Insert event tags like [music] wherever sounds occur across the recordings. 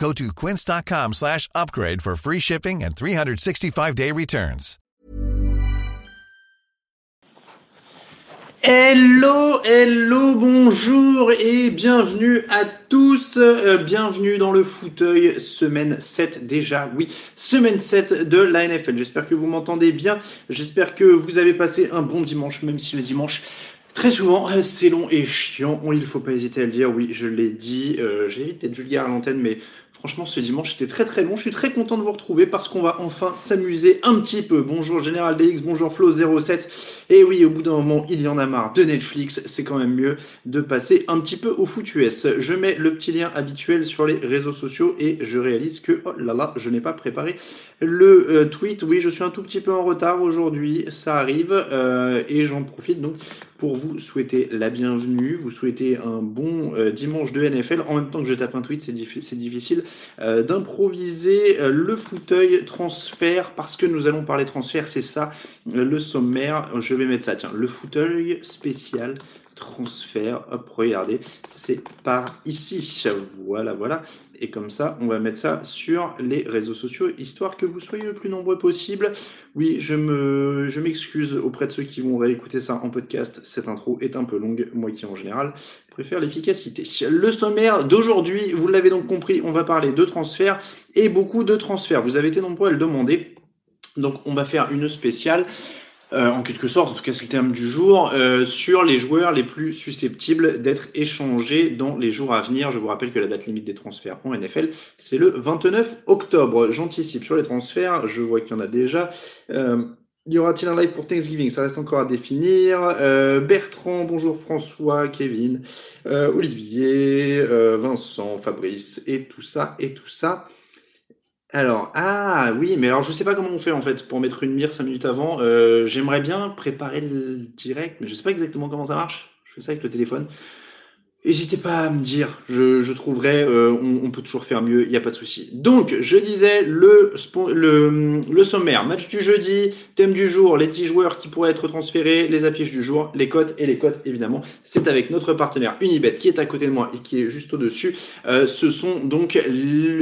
Go to quince.com slash upgrade for free shipping and 365-day returns. Hello, hello, bonjour et bienvenue à tous. Euh, bienvenue dans le fauteuil, semaine 7 déjà. Oui, semaine 7 de la NFL. J'espère que vous m'entendez bien. J'espère que vous avez passé un bon dimanche, même si le dimanche Très souvent, euh, c'est long et chiant. Il ne faut pas hésiter à le dire. Oui, je l'ai dit. Euh, J'évite d'être vulgaire à l'antenne, mais franchement, ce dimanche était très très long. Je suis très content de vous retrouver parce qu'on va enfin s'amuser un petit peu. Bonjour Général DX, bonjour Flo07. Et oui, au bout d'un moment, il y en a marre de Netflix. C'est quand même mieux de passer un petit peu au foot US. Je mets le petit lien habituel sur les réseaux sociaux et je réalise que, oh là là, je n'ai pas préparé le euh, tweet. Oui, je suis un tout petit peu en retard aujourd'hui. Ça arrive. Euh, et j'en profite donc pour vous souhaiter la bienvenue, vous souhaiter un bon euh, dimanche de NFL. En même temps que je tape un tweet, c'est difficile d'improviser le fauteuil transfert parce que nous allons parler transfert, c'est ça le sommaire. Je mettre ça, tiens, le fauteuil spécial transfert. Hop, regardez, c'est par ici. Voilà, voilà. Et comme ça, on va mettre ça sur les réseaux sociaux, histoire que vous soyez le plus nombreux possible. Oui, je me, je m'excuse auprès de ceux qui vont réécouter ça en podcast. Cette intro est un peu longue, moi qui en général préfère l'efficacité. Le sommaire d'aujourd'hui, vous l'avez donc compris, on va parler de transferts et beaucoup de transferts. Vous avez été nombreux à le demander. Donc on va faire une spéciale euh, en quelque sorte, en tout cas c'est le terme du jour, euh, sur les joueurs les plus susceptibles d'être échangés dans les jours à venir. Je vous rappelle que la date limite des transferts en NFL, c'est le 29 octobre. J'anticipe sur les transferts, je vois qu'il y en a déjà. Euh, y aura-t-il un live pour Thanksgiving? Ça reste encore à définir. Bertrand, bonjour François, Kevin, Olivier, Vincent, Fabrice, et tout ça, et tout ça. Alors, ah oui, mais alors je sais pas comment on fait en fait pour mettre une mire 5 minutes avant. Euh, j'aimerais bien préparer le direct, mais je sais pas exactement comment ça marche. Je fais ça avec le téléphone. N'hésitez pas à me dire, je, trouverai, euh, on, peut toujours faire mieux, il n'y a pas de souci. Donc, je disais le, le, le, sommaire, match du jeudi, thème du jour, les 10 joueurs qui pourraient être transférés, les affiches du jour, les cotes et les cotes évidemment. C'est avec notre partenaire Unibet qui est à côté de moi et qui est juste au-dessus. Euh, ce sont donc,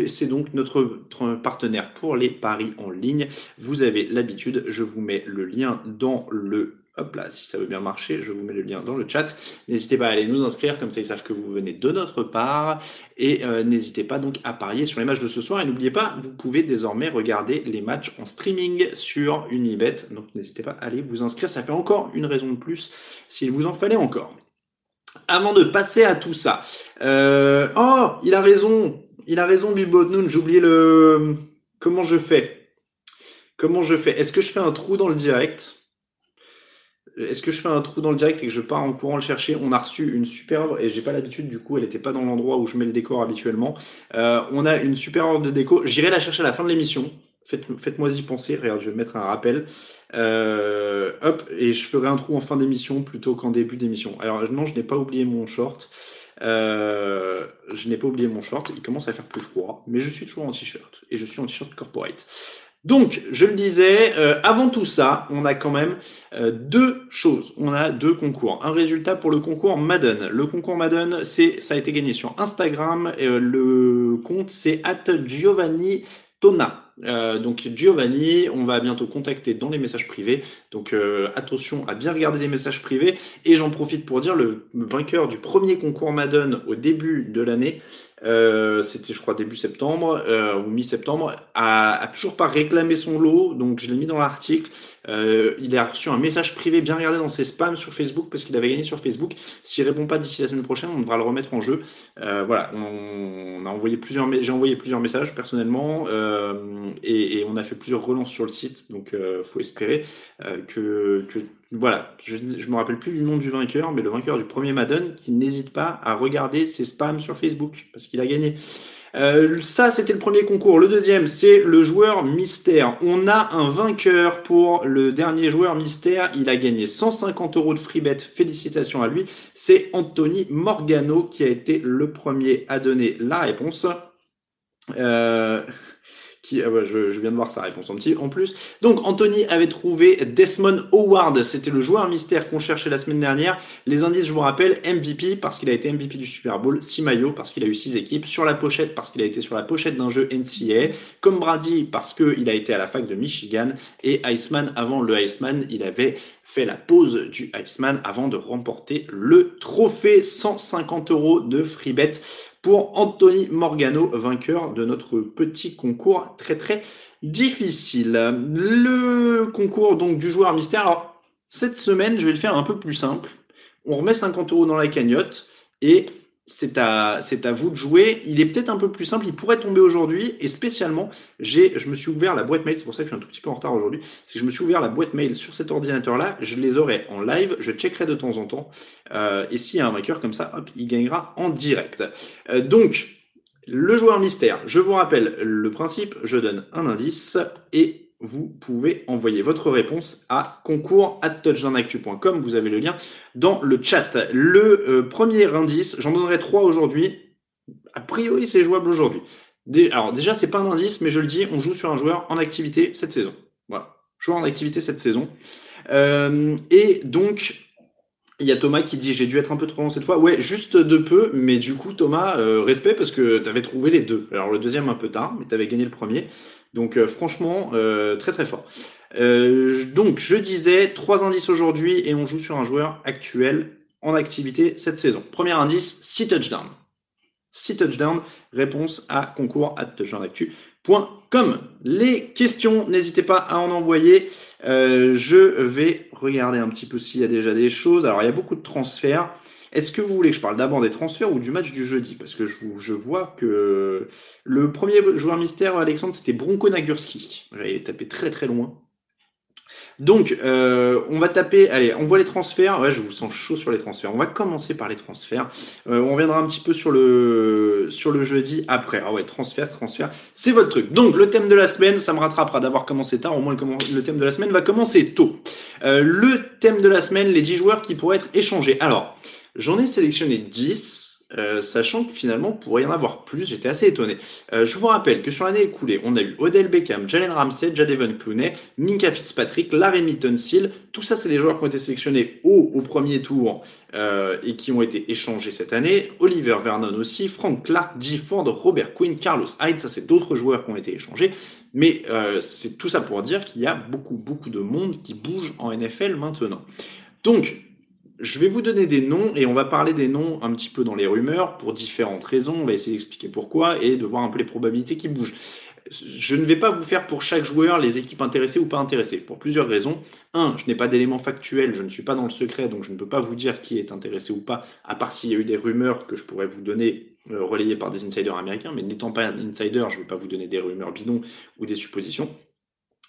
c'est donc notre partenaire pour les paris en ligne. Vous avez l'habitude, je vous mets le lien dans le Hop là, si ça veut bien marcher, je vous mets le lien dans le chat. N'hésitez pas à aller nous inscrire, comme ça ils savent que vous venez de notre part. Et euh, n'hésitez pas donc à parier sur les matchs de ce soir. Et n'oubliez pas, vous pouvez désormais regarder les matchs en streaming sur Unibet. Donc n'hésitez pas à aller vous inscrire. Ça fait encore une raison de plus s'il vous en fallait encore. Avant de passer à tout ça. Euh, oh, il a raison. Il a raison, Bilbotnoun. J'ai oublié le. Comment je fais? Comment je fais? Est-ce que je fais un trou dans le direct? Est-ce que je fais un trou dans le direct et que je pars en courant le chercher On a reçu une super œuvre et j'ai pas l'habitude, du coup, elle n'était pas dans l'endroit où je mets le décor habituellement. Euh, on a une super œuvre de déco. J'irai la chercher à la fin de l'émission. Faites, moi y penser. Regarde, je vais mettre un rappel. Euh, hop, et je ferai un trou en fin d'émission plutôt qu'en début d'émission. Alors non, je n'ai pas oublié mon short. Euh, je n'ai pas oublié mon short. Il commence à faire plus froid, mais je suis toujours en t-shirt et je suis en t-shirt corporate. Donc, je le disais, euh, avant tout ça, on a quand même euh, deux choses. On a deux concours. Un résultat pour le concours Madden. Le concours Madden, c'est, ça a été gagné sur Instagram. Euh, le compte, c'est at Giovanni Tona. Donc Giovanni, on va bientôt contacter dans les messages privés. Donc attention à bien regarder les messages privés. Et j'en profite pour dire le vainqueur du premier concours Madden au début de l'année, euh, c'était je crois début septembre euh, ou mi-septembre, a, toujours pas réclamé son lot, donc je l'ai mis dans l'article. Euh, il a reçu un message privé bien regardé dans ses spams sur Facebook parce qu'il avait gagné sur Facebook. S'il répond pas d'ici la semaine prochaine, on devra le remettre en jeu. Voilà, on, a envoyé plusieurs, j'ai envoyé plusieurs messages personnellement et, on a fait plusieurs relances sur le site, donc faut espérer que voilà, je ne me rappelle plus du nom du vainqueur, mais le vainqueur du premier Madden qui n'hésite pas à regarder ses spams sur Facebook parce qu'il a gagné. Euh, ça, c'était le premier concours. Le deuxième, c'est le joueur mystère. On a un vainqueur pour le dernier joueur mystère. Il a gagné 150 euros de free bet. Félicitations à lui. C'est Anthony Morgano qui a été le premier à donner la réponse. Euh, ah je, viens de voir sa réponse en en plus. Donc Anthony avait trouvé Desmond Howard, c'était le joueur mystère qu'on cherchait la semaine dernière. Les indices, je vous rappelle, MVP parce qu'il a été MVP du Super Bowl, 6 maillots parce qu'il a eu 6 équipes, sur la pochette parce qu'il a été sur la pochette d'un jeu NCAA, comme Brady parce qu'il a été à la fac de Michigan, et Iceman avant le Iceman, il avait fait la pause du Iceman avant de remporter le trophée. 150 euros de free bet pour Anthony Morgano, vainqueur de notre petit concours très très difficile. Le concours donc du joueur mystère. Alors cette semaine, je vais le faire un peu plus simple. On remet 50 euros dans la cagnotte et c'est à, c'est à vous de jouer. Il est peut-être un peu plus simple, il pourrait tomber aujourd'hui. Et spécialement, j'ai, je me suis ouvert la boîte mail, c'est pour ça que je suis un tout petit peu en retard aujourd'hui. C'est que je me suis ouvert la boîte mail sur cet ordinateur-là. Je les aurai en live, je checkerai de temps en temps. Euh, et s'il y a un vainqueur comme ça, il gagnera en direct. Euh, donc, le joueur mystère, je vous rappelle le principe, je donne un indice et vous pouvez envoyer votre réponse à concours at. Vous avez le lien dans le chat. Le euh, premier indice, j'en donnerai trois aujourd'hui. A priori, c'est jouable aujourd'hui. Alors déjà, c'est pas un indice, mais je le dis, on joue sur un joueur en activité cette saison. Voilà, joueur en activité cette saison. Euh, et donc, il y a Thomas qui dit j'ai dû être un peu trop long cette fois. Ouais, juste de peu, mais du coup Thomas, euh, respect parce que tu avais trouvé les deux. Alors le deuxième un peu tard, mais tu avais gagné le premier. Donc euh, franchement, euh, très très fort. Euh, donc je disais, trois indices aujourd'hui et on joue sur un joueur actuel en activité cette saison. Premier indice, 6 touchdowns. 6 touchdowns, réponse à concours at touchdownactu.com. Les questions, n'hésitez pas à en envoyer. je vais regarder un petit peu s'il y a déjà des choses. Alors il y a beaucoup de transferts. Est-ce que vous voulez que je parle d'abord des transferts ou du match du jeudi? Parce que je, vois que le premier joueur mystère, Alexandre, c'était Bronco Nagurski. J'avais tapé très très loin. Donc, euh, on va taper, allez, on voit les transferts. Ouais, je vous sens chaud sur les transferts. On va commencer par les transferts. Euh, on reviendra un petit peu sur le, sur le jeudi après. Ah ouais, transfert, transfert, c'est votre truc. Donc, le thème de la semaine, ça me rattrapera d'avoir commencé tard. Au moins, le, thème de la semaine va commencer tôt. Euh, le thème de la semaine, les 10 joueurs qui pourraient être échangés. Alors, J'en ai sélectionné 10, euh, sachant que finalement, pour pourrait y en avoir plus. J'étais assez étonné. Euh, je vous rappelle que sur l'année écoulée, on a eu Odell Beckham, Jalen Ramsey, Jadevon Clooney, Minka Fitzpatrick, Larry Seal. Tout ça, c'est des joueurs qui ont été sélectionnés au, premier tour euh, et qui ont été échangés cette année. Oliver Vernon aussi, Frank Clark, G. Ford, Robert Quinn, Carlos Hyde. Ça, c'est d'autres joueurs qui ont été échangés. Mais c'est tout ça pour dire qu'il y a beaucoup, beaucoup de monde qui bouge en NFL maintenant. Donc, je vais vous donner des noms et on va parler des noms un petit peu dans les rumeurs pour différentes raisons. On va essayer d'expliquer pourquoi et de voir un peu les probabilités qui bougent. Je ne vais pas vous faire pour chaque joueur les équipes intéressées ou pas intéressées, pour plusieurs raisons. Un, je n'ai pas d'éléments factuels, je ne suis pas dans le secret, donc je ne peux pas vous dire qui est intéressé ou pas, à part s'il y a eu des rumeurs que je pourrais vous donner euh, relayées par des insiders américains, mais n'étant pas un insider, je ne vais pas vous donner des rumeurs bidons ou des suppositions.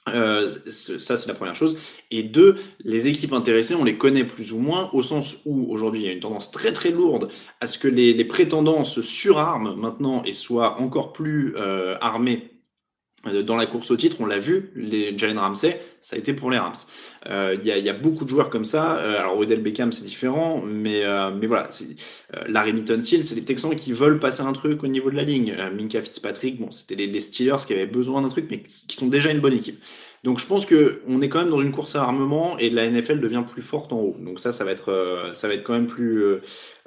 Euh, ça, c'est la première chose. Et deux, les équipes intéressées, on les connaît plus ou moins, au sens où aujourd'hui il y a une tendance très très lourde à ce que les, prétendants se surarment maintenant et soient encore plus euh, armés euh, dans la course au titre, on l'a vu, les Jalen Ramsey, ça a été pour les Rams. Il y, a, beaucoup de joueurs comme ça. alors Odell Beckham, c'est différent, mais mais voilà, Larry Mitton Seal, c'est les Texans qui veulent passer un truc au niveau de la ligne. Minka Fitzpatrick, bon, c'était les, Steelers qui avaient besoin d'un truc, mais qui sont déjà une bonne équipe. Donc je pense que on est quand même dans une course à armement et la NFL devient plus forte en haut. Donc ça, ça va être, euh, quand même plus euh,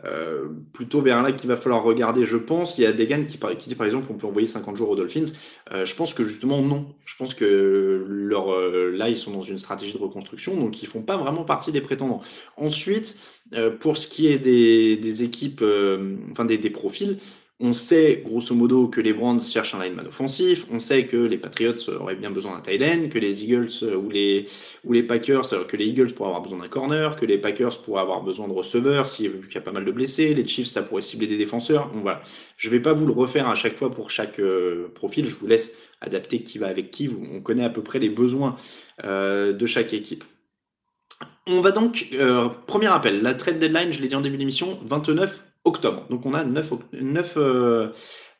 euh, plutôt vers là qu'il va falloir regarder. Je pense qu'il y a des qui, qui dit par exemple on peut envoyer 50 jours aux Dolphins. je pense que justement non. Je pense que leur là ils sont dans une stratégie de reconstruction, donc ils font pas vraiment partie des prétendants. Ensuite, pour ce qui est des, équipes, enfin des profils. On sait grosso modo que les Browns cherchent un lineman offensif. On sait que les Patriots auraient bien besoin d'un tight end, que les Eagles euh, ou les, Packers, euh, que les Eagles pourraient avoir besoin d'un corner, que les Packers pourraient avoir besoin de receveurs, vu qu'il y a pas mal de blessés. Les Chiefs, ça pourrait cibler des défenseurs. Voilà. Je vais pas vous le refaire à chaque fois pour chaque euh, profil. Je vous laisse adapter qui va avec qui. On connaît à peu près les besoins de chaque équipe. On va donc, premier appel, la trade deadline, je l'ai dit en début d'émission, 29 octobre. Donc on a 9, 9,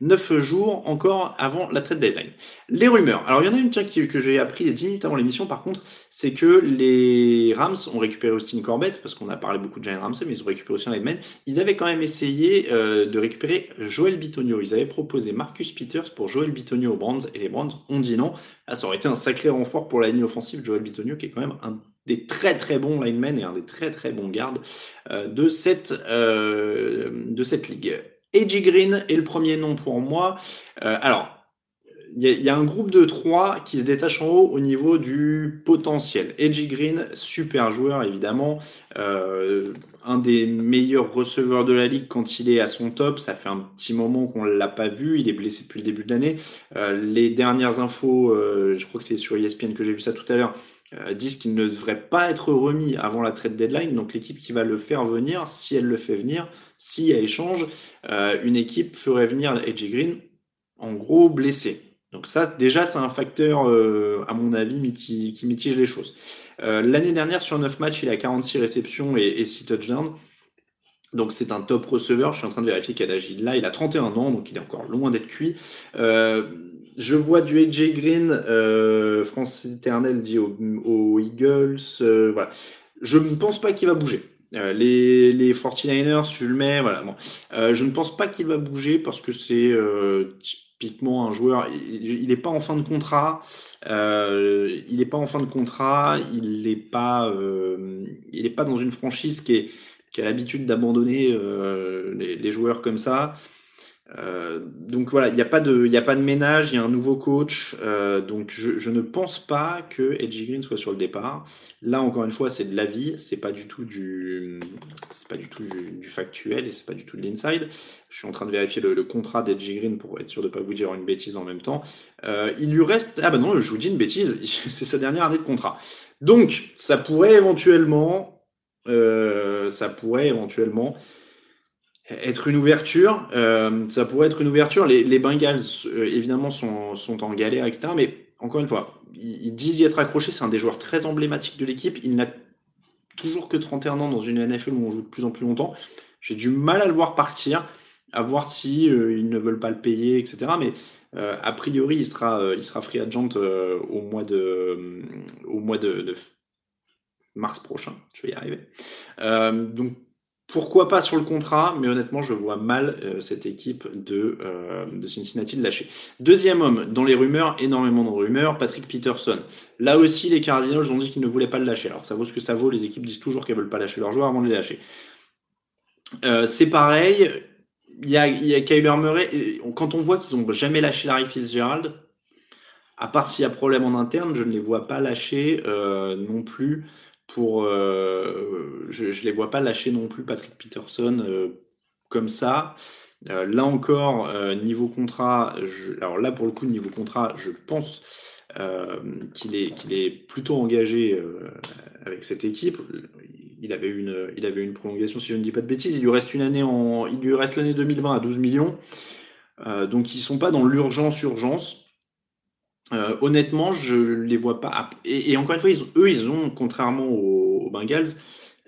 9 jours encore avant la trade deadline. Les rumeurs. Alors il y en a une tiens, que j'ai appris 10 minutes avant l'émission par contre, c'est que les Rams ont récupéré Austin Corbett, parce qu'on a parlé beaucoup de Jalen Ramsey, mais ils ont récupéré aussi un lineman. Ils avaient quand même essayé euh, de récupérer Joel Bitonio. Ils avaient proposé Marcus Peters pour Joel Bitonio aux Brands, et les Brands ont dit non. Ah, ça aurait été un sacré renfort pour la ligne offensive, Joel Bitonio, qui est quand même un des très très bons linemen et un des très très bons gardes euh, de, cette, euh, de cette ligue. AJ Green est le premier nom pour moi. Euh, alors, il y, a un groupe de trois qui se détache en haut au niveau du potentiel. AJ Green, super joueur évidemment, un des meilleurs receveurs de la ligue quand il est à son top. Ça fait un petit moment qu'on ne l'a pas vu, il est blessé depuis le début de l'année. les dernières infos, je crois que c'est sur ESPN que j'ai vu ça tout à l'heure, disent qu'il ne devrait pas être remis avant la trade deadline. Donc l'équipe qui va le faire venir, si elle le fait venir, s'il y a échange, euh, une équipe ferait venir Edgy Green en gros blessé. Donc ça, déjà, c'est un facteur, euh, à mon avis, qui, mitige les choses. L'année dernière, sur 9 matchs, il a 46 réceptions et, et 6 touchdowns. Donc c'est un top receveur. Je suis en train de vérifier quel âge il a. Il a 31 ans, donc il est encore loin d'être cuit. Euh, je vois du AJ Green, euh, France éternelle dit aux, Eagles. Euh, voilà. Je ne pense pas qu'il va bouger. Euh, les, les 49ers, je le mets, voilà. Bon. je ne pense pas qu'il va bouger parce que c'est typiquement un joueur. Il n'est pas en fin de contrat. il n'est pas en fin de contrat. Il n'est pas, il pas dans une franchise qui, a l'habitude d'abandonner les, joueurs comme ça. Euh, donc voilà, il n'y a, pas de, a pas de ménage, il y a un nouveau coach. Euh, donc je, ne pense pas que Edgy Green soit sur le départ. Là, encore une fois, c'est de l'avis, c'est pas du tout du, pas du tout du, factuel et c'est pas du tout de l'inside. Je suis en train de vérifier le, contrat d'Edgy Green pour être sûr de ne pas vous dire une bêtise en même temps. Euh, il lui reste, ah ben non, je vous dis une bêtise, [laughs] c'est sa dernière année de contrat. Donc ça pourrait éventuellement, ça pourrait éventuellement être une ouverture. Euh, ça pourrait être une ouverture. Les, Bengals, euh, évidemment, sont, en galère, etc. Mais encore une fois, ils, disent y être accrochés. C'est un des joueurs très emblématiques de l'équipe. Il n'a toujours que 31 ans dans une NFL où on joue de plus en plus longtemps. J'ai du mal à le voir partir, à voir si euh, ils ne veulent pas le payer, etc. Mais a priori, il sera, il sera free agent au mois de, au mois de, mars prochain. Je vais y arriver. donc pourquoi pas sur le contrat, mais honnêtement, je vois mal euh, cette équipe de, euh, de, Cincinnati de lâcher. Deuxième homme, dans les rumeurs, énormément de rumeurs, Patrick Peterson. Là aussi, les Cardinals ont dit qu'ils ne voulaient pas le lâcher. Alors ça vaut ce que ça vaut, les équipes disent toujours qu'elles ne veulent pas lâcher leurs joueurs avant de les lâcher. Euh, c'est pareil, il y a, y a Kyler Murray, quand on voit qu'ils n'ont jamais lâché Larry Fitzgerald, à part s'il y a problème en interne, je ne les vois pas lâcher non plus pour. Euh, je ne les vois pas lâcher non plus Patrick Peterson euh, comme ça. Euh, là encore, niveau contrat, alors là pour le coup, niveau contrat, je pense qu'il est, est plutôt engagé avec cette équipe. Il avait, une, il avait une prolongation, si je ne dis pas de bêtises. Il lui reste une année en, il lui reste l'année 2020 à 12 millions. donc ils ne sont pas dans l'urgence-urgence. Euh, honnêtement, je les vois pas. Et, encore une fois, eux, ils ont, contrairement aux, Bengals,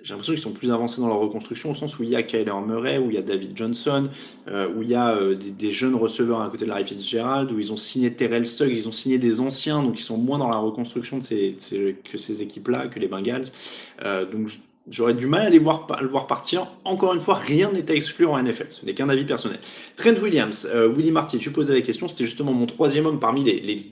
j'ai l'impression qu'ils sont plus avancés dans leur reconstruction, au sens où il y a Kyler Murray, où il y a David Johnson, euh, où il y a euh, des, jeunes receveurs à côté de Larry Fitzgerald, où ils ont signé Terrell Suggs, ils ont signé des anciens, donc ils sont moins dans la reconstruction de ces, que ces équipes-là, que les Bengals. donc J'aurais du mal à les voir, le voir partir. Encore une fois, rien n'est à exclure en NFL. Ce n'est qu'un avis personnel. Trent Williams, euh, Willy Marty, tu posais la question. C'était justement mon troisième homme parmi les,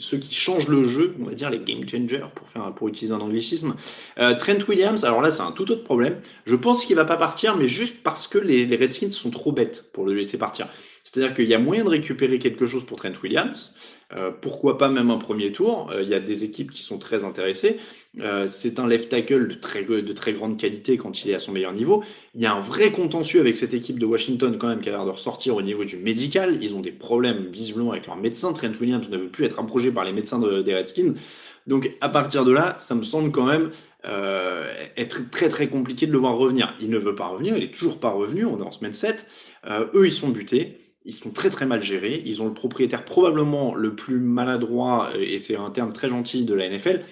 ceux qui changent le jeu, on va dire les game changers, pour, faire, utiliser un anglicisme. Euh, Trent Williams, alors là, c'est un tout autre problème. Je pense qu'il va pas partir, mais juste parce que les, les Redskins sont trop bêtes pour le laisser partir. C'est-à-dire qu'il y a moyen de récupérer quelque chose pour Trent Williams. Euh, pourquoi pas même un premier tour? Euh, Il y a des équipes qui sont très intéressées. Euh, c'est un left tackle de très, de très grande qualité quand il est à son meilleur niveau. Il y a un vrai contentieux avec cette équipe de Washington quand même qui a l'air de ressortir au niveau du médical. Ils ont des problèmes visiblement avec leurs médecins. Trent Williams ne veut plus être approché par les médecins des Redskins. Donc à partir de là, ça me semble quand même être très très compliqué de le voir revenir. Il ne veut pas revenir, il est toujours pas revenu, on est en semaine 7. eux, ils sont butés ils sont très très mal gérés. Ils ont le propriétaire probablement le plus maladroit, et c'est un terme très gentil de la NFL.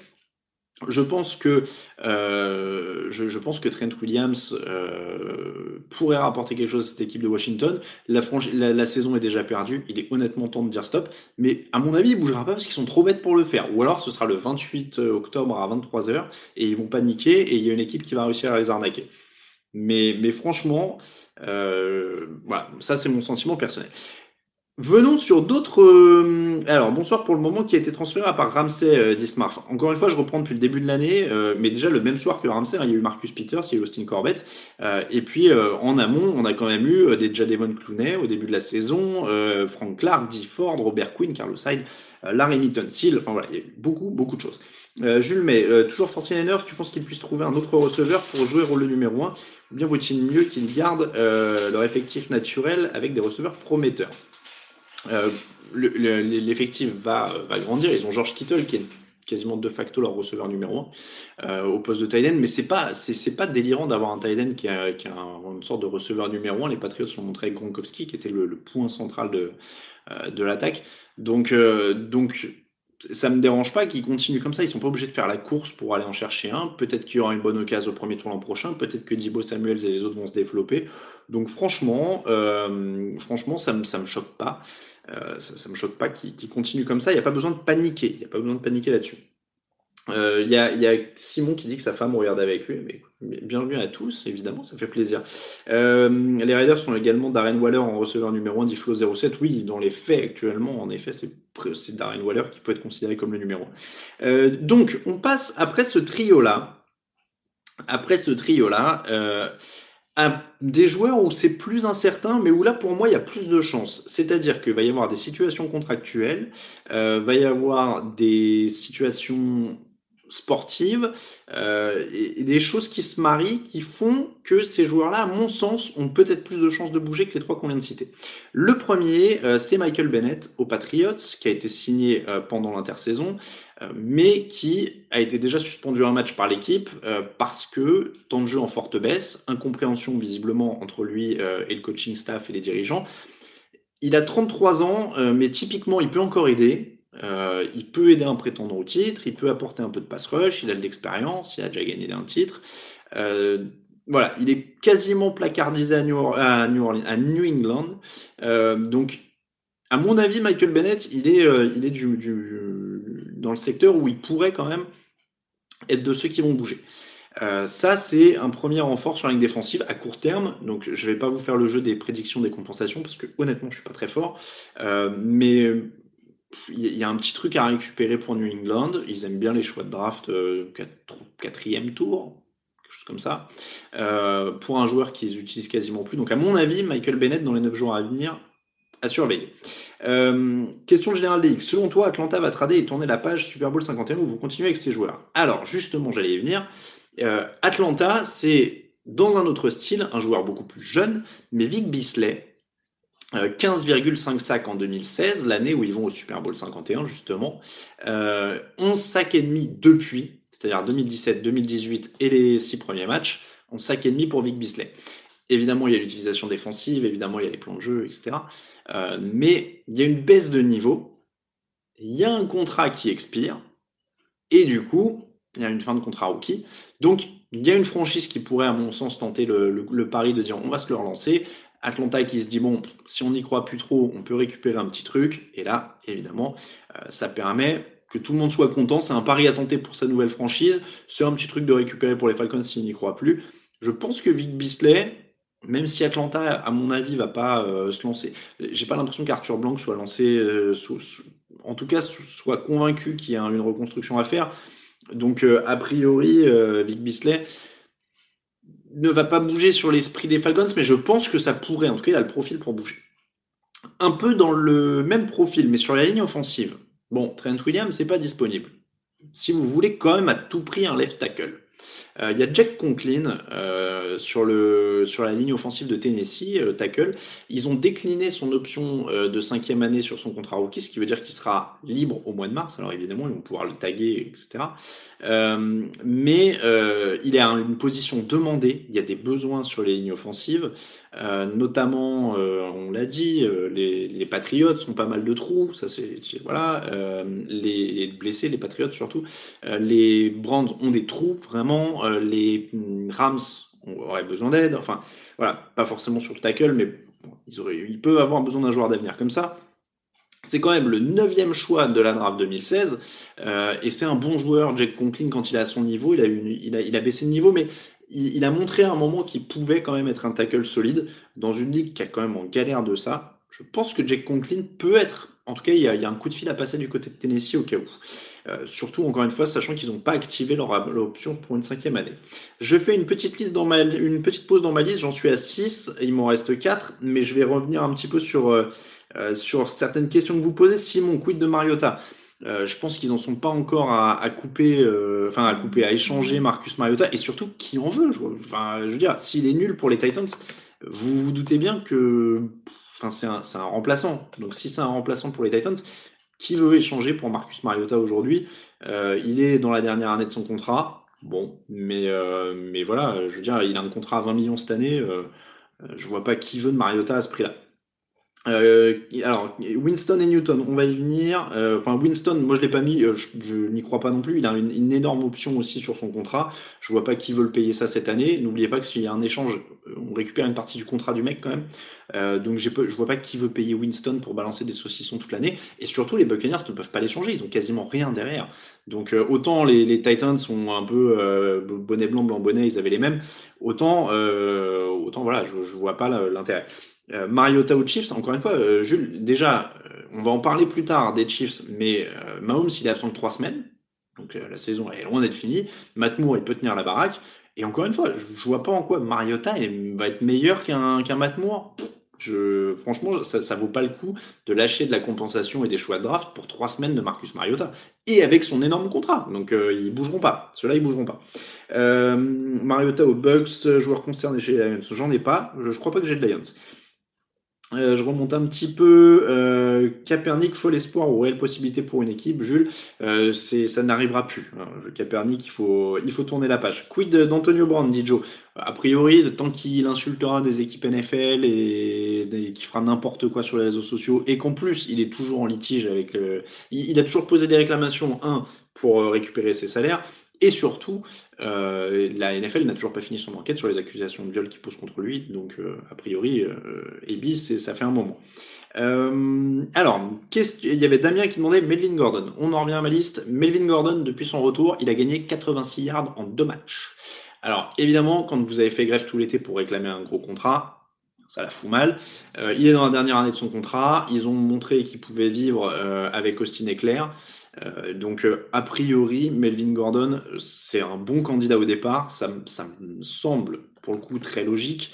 Je pense que, euh, je, pense que Trent Williams euh, pourrait rapporter quelque chose à cette équipe de Washington. La, saison est déjà perdue. Il est honnêtement temps de dire stop. Mais à mon avis, il ne bougera pas parce qu'ils sont trop bêtes pour le faire. Ou alors ce sera le 28 octobre à 23h et ils vont paniquer et il y a une équipe qui va réussir à les arnaquer. Mais, mais franchement, euh, voilà, ça c'est mon sentiment personnel. Venons sur d'autres. Euh, alors, bonsoir pour le moment qui a été transféré à part Ramsey euh, Dismarf. Encore une fois, je reprends depuis le début de l'année, mais déjà le même soir que Ramsey, hein, il y a eu Marcus Peters, il y a eu Austin Corbett. et puis en amont, on a quand même eu des Jadevon Clooney au début de la saison, Frank Clark, Dee Ford, Robert Quinn, Carlos Hyde, Larry Mitton Seal. Enfin voilà, il y a eu beaucoup, beaucoup de choses. Jules, mais toujours 49ers, tu penses qu'ils puissent trouver un autre receveur pour jouer rôle numéro 1 ou bien vaut-il mieux qu'ils gardent euh, leur effectif naturel avec des receveurs prometteurs euh, L'effectif va, grandir. Ils ont George Kittle qui est quasiment de facto leur receveur numéro 1 euh, au poste de tight mais c'est pas pas délirant d'avoir un tight qui a, une sorte de receveur numéro 1. Les Patriots ont montré Gronkowski qui était le, le point central de, de l'attaque. Donc donc ça me dérange pas qu'ils continuent comme ça. Ils sont pas obligés de faire la course pour aller en chercher un. Peut-être qu'il y aura une bonne occasion au premier tour l'an prochain. Peut-être que Dibo Samuels et les autres vont se développer. Donc franchement, euh, franchement, ça me ça me choque pas. Euh, ça, me choque pas qu'ils continuent comme ça. Il n'y a pas besoin de paniquer. Il n'y a pas besoin de paniquer là-dessus. Euh, il y, a, Simon qui dit que sa femme regarde avec lui. Mais, bienvenue à tous, évidemment, ça fait plaisir. Euh, les Raiders sont également Darren Waller en receveur numéro 1 d'Iflo 07. Oui, dans les faits actuellement, en effet, c'est Darren Waller qui peut être considéré comme le numéro 1. Euh, donc, on passe après ce trio-là. Après ce trio-là. à des joueurs où c'est plus incertain, mais où là, pour moi, il y a plus de chances. C'est-à-dire qu'il va y avoir des situations contractuelles, va y avoir des situations sportives euh, des choses qui se marient qui font que ces joueurs-là, à mon sens, ont peut-être plus de chances de bouger que les trois qu'on vient de citer. Le premier, euh, c'est Michael Bennett aux Patriots, qui a été signé euh, pendant l'intersaison, mais qui a été déjà suspendu un match par l'équipe parce que temps de jeu en forte baisse, incompréhension visiblement entre lui et le coaching staff et les dirigeants. Il a 33 ans, mais typiquement, il peut encore aider. Euh, il peut aider un prétendant au titre, il peut apporter un peu de pass rush, il a de l'expérience, il a déjà gagné un titre. Euh, voilà, il est quasiment placardisé à New, England. Euh, donc, à mon avis, Michael Bennett, il est, il est dans le secteur où il pourrait quand même être de ceux qui vont bouger. ça, c'est un premier renfort sur la ligne défensive à court terme. Donc, je ne vais pas vous faire le jeu des prédictions des compensations parce que honnêtement, je ne suis pas très fort. mais il y a un petit truc à récupérer pour New England. Ils aiment bien les choix de draft euh, quatrième tour, quelque chose comme ça, euh, pour un joueur qu'ils utilisent quasiment plus. Donc, à mon avis, Michael Bennett, dans les 9 jours à venir, à surveiller. Euh, question générale DX. Selon toi, Atlanta va trader et tourner la page Super Bowl 51 ou vous continuez avec ces joueurs Alors, justement, j'allais y venir. Atlanta, c'est dans un autre style, un joueur beaucoup plus jeune, mais Vic Bisley, 15,5 euh, sacs en 2016, l'année où ils vont au Super Bowl 51 justement. 11 euh, sacs et demi depuis, c'est-à-dire 2017, 2018 et les six premiers matchs. 11 sacs et demi pour Vic Bisley. Évidemment, il y a l'utilisation défensive, évidemment, il y a les plans de jeu, etc. Euh, mais il y a une baisse de niveau. Il y a un contrat qui expire. Et du coup, il y a une fin de contrat rookie. Donc, il y a une franchise qui pourrait, à mon sens, tenter le, le pari de dire on va se le relancer. Atlanta qui se dit bon, si on n'y croit plus trop, on peut récupérer un petit truc. Et là, évidemment, euh, ça permet que tout le monde soit content. C'est un pari à tenter pour sa nouvelle franchise. C'est un petit truc de récupérer pour les Falcons s'ils n'y croient plus. Je pense que Vic Bisley, même si Atlanta, à mon avis, va pas euh, se lancer, j'ai pas l'impression qu'Arthur Blanc soit lancé euh, en tout cas, soit convaincu qu'il y a une reconstruction à faire. Donc, a priori, Vic Bisley ne va pas bouger sur l'esprit des Falcons, mais je pense que ça pourrait. En tout cas, il a le profil pour bouger. Un peu dans le même profil, mais sur la ligne offensive. Bon, Trent Williams n'est pas disponible. Si vous voulez quand même à tout prix un left tackle. Euh, il y a Jack Conklin euh, sur, le, sur la ligne offensive de Tennessee, le tackle. Ils ont décliné son option euh, de cinquième année sur son contrat rookie, ce qui veut dire qu'il sera libre au mois de mars. Alors évidemment, ils vont pouvoir le taguer, etc. mais il est à une position demandée. Il y a des besoins sur les lignes offensives. notamment, on l'a dit, les, les Patriots ont pas mal de trous. Ça, c'est voilà. les, les, blessés, les Patriots surtout. les Brands ont des trous vraiment. Euh, les Rams auraient besoin d'aide. Enfin, voilà, pas forcément sur le tackle, mais ils, auraient, ils peuvent avoir besoin d'un joueur d'avenir comme ça. C'est quand même le neuvième choix de la draft 2016 euh, et c'est un bon joueur, Jack Conklin, quand il est à son niveau. Il a, il a, il a baissé de niveau, mais il, a montré à un moment qu'il pouvait quand même être un tackle solide dans une ligue qui a quand même en galère de ça. Je pense que Jack Conklin peut être, en tout cas, il y a un coup de fil à passer du côté de Tennessee au cas où. Euh, surtout, encore une fois, sachant qu'ils n'ont pas activé leur, option pour une cinquième année. Je fais une petite, pause dans ma liste, j'en suis à 6, il m'en reste 4, mais je vais revenir un petit peu sur, euh, euh, sur certaines questions que vous posez. Simon, quid de Mariota? Je pense qu'ils n'en sont pas encore à, couper, enfin à couper, à échanger Marcus Mariota, et surtout qui en veut. Je, enfin, je veux dire, s'il est nul pour les Titans, vous vous doutez bien que, enfin, c'est un, remplaçant. Donc, si c'est un remplaçant pour les Titans, qui veut échanger pour Marcus Mariota aujourd'hui euh, Il est dans la dernière année de son contrat. Bon, mais, euh, voilà, je veux dire, il a un contrat à 20 millions cette année. Euh, je vois pas qui veut de Mariota à ce prix-là. Euh, alors, Winston et Newton, on va y venir. Euh, enfin, Winston, moi je l'ai pas mis, euh, je, n'y crois pas non plus. Il a une, énorme option aussi sur son contrat. Je vois pas qui veut le payer ça cette année. N'oubliez pas que s'il y a un échange, on récupère une partie du contrat du mec quand même. donc je vois pas qui veut payer Winston pour balancer des saucissons toute l'année. Et surtout, les Buccaneers ne peuvent pas l'échanger. Ils ont quasiment rien derrière. Donc autant les, Titans sont un peu bonnet blanc, blanc bonnet, ils avaient les mêmes. Autant, autant voilà, je, je vois pas l'intérêt. Euh, Mariota aux Chiefs, encore une fois, euh, Jules, déjà, euh, on va en parler plus tard des Chiefs, mais Mahomes, il est absent de trois semaines, donc la saison est loin d'être finie. Matt Moore, il peut tenir la baraque. Et encore une fois, je, ne vois pas en quoi Mariota va être meilleur qu'un qu'un Moore. Je, franchement, ça, ça vaut pas le coup de lâcher de la compensation et des choix de draft pour trois semaines de Marcus Mariota. Et avec son énorme contrat. Donc, ils bougeront pas. Ceux-là, ils bougeront pas. Mariota aux Bucks, joueur concerné chez les Lions. J'en ai pas. Je, je crois pas que j'ai de Lions. Euh, je remonte un petit peu. Euh, Capernic, faux espoir ou réelle possibilité pour une équipe. Jules, euh, ça n'arrivera plus. Capernic, il faut, tourner la page. Quid d'Antonio Brown, dit Joe? A priori, tant qu'il insultera des équipes NFL et, qu'il fera n'importe quoi sur les réseaux sociaux et qu'en plus, il est toujours en litige avec. Il, il, a toujours posé des réclamations, un, pour récupérer ses salaires et surtout, euh, la NFL n'a toujours pas fini son enquête sur les accusations de viol qui posent contre lui. Donc, euh, a priori, euh, ça fait un moment. Euh, alors, il y avait Damien qui demandait Melvin Gordon. On en revient à ma liste. Melvin Gordon, depuis son retour, il a gagné 86 yards en deux matchs. Alors, évidemment, quand vous avez fait grève tout l'été pour réclamer un gros contrat, ça la fout mal. il est dans la dernière année de son contrat. Ils ont montré qu'ils pouvaient vivre avec Austin Eclair. Euh, donc, euh, a priori, Melvin Gordon, c'est un bon candidat au départ. Ça, me semble, pour le coup, très logique.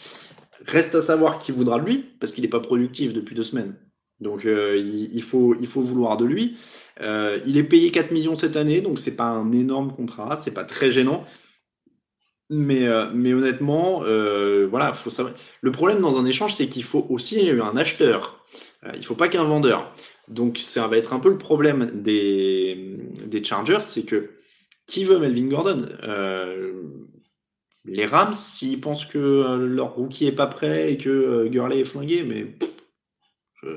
Reste à savoir qui voudra de lui, parce qu'il n'est pas productif depuis deux semaines. Donc, euh, il, faut, il faut vouloir de lui. il est payé 4 millions cette année, donc c'est pas un énorme contrat, c'est pas très gênant. Mais, mais honnêtement, voilà, faut savoir. Le problème dans un échange, c'est qu'il faut aussi un acheteur. il ne faut pas qu'un vendeur. Donc ça va être un peu le problème des, Chargers, c'est que qui veut Melvin Gordon? Euh, Les Rams, s'ils pensent que euh, leur rookie est pas prêt et que euh, Gurley est flingué, mais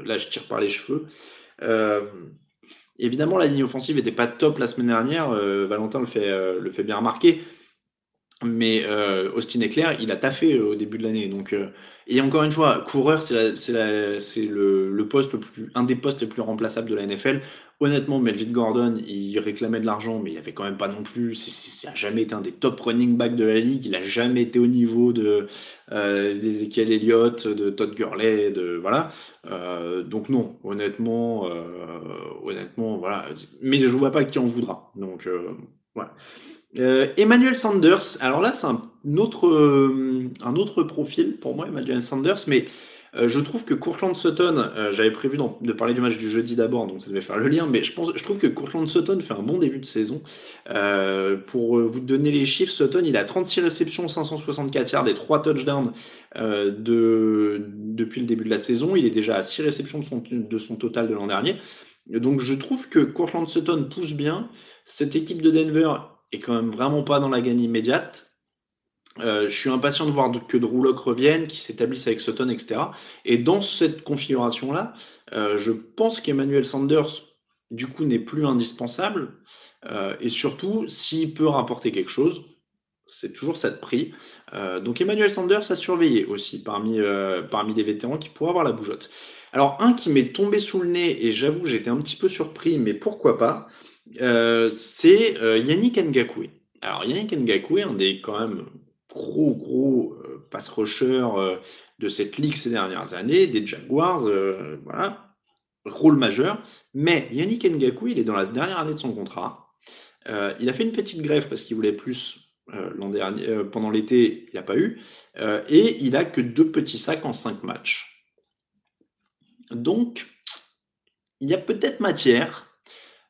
là je tire par les cheveux. évidemment, la ligne offensive n'était pas top la semaine dernière. Valentin le fait bien remarquer. Mais euh, Austin Eclair, il a taffé au début de l'année. Donc, et encore une fois, coureur, c'est le, le, poste le plus, un des postes les plus remplaçables de la NFL. Honnêtement, Melvin Gordon, il réclamait de l'argent, mais il avait quand même pas non plus. Ça n'a jamais été un des top running backs de la ligue. Il n'a jamais été au niveau de euh, d'Ezekiel Elliott, de Todd Gurley, de voilà. Euh, donc non, honnêtement, euh, honnêtement, voilà. Mais je ne vois pas qui en voudra. Donc voilà. Euh, Emmanuel Sanders, alors là c'est un autre, euh, un autre profil pour moi, Emmanuel Sanders, mais euh, je trouve que Courtland Sutton, j'avais prévu de parler du match du jeudi d'abord, donc ça devait faire le lien, mais je, pense, je trouve que Courtland Sutton fait un bon début de saison. pour vous donner les chiffres, Sutton il a 36 réceptions, 564 yards et 3 touchdowns de, depuis le début de la saison. Il est déjà à 6 réceptions de son, de son total de l'an dernier. Donc je trouve que Courtland Sutton pousse bien. Cette équipe de Denver est quand même vraiment pas dans la gagne immédiate. Euh, je suis impatient de voir que Locke revienne, qu'il s'établisse avec Sutton, etc. Et dans cette configuration-là, euh, je pense qu'Emmanuel Sanders, du coup, n'est plus indispensable. Euh, et surtout, s'il peut rapporter quelque chose, c'est toujours ça de prix. donc Emmanuel Sanders a surveillé aussi parmi, parmi les vétérans qui pourraient avoir la bougeotte. Alors un qui m'est tombé sous le nez, et j'avoue j'étais un petit peu surpris, mais pourquoi pas, euh, c'est euh, Yannick Ngakwe. Alors Yannick Ngakwe, un des quand même gros gros euh, pass rushers de cette ligue ces dernières années, des Jaguars, voilà, rôle majeur. Mais Yannick Ngakwe, il est dans la dernière année de son contrat. il a fait une petite grève parce qu'il voulait plus dernier, pendant l'été, il n'a pas eu, et il a que deux petits sacs en cinq matchs. Donc, il y a peut-être matière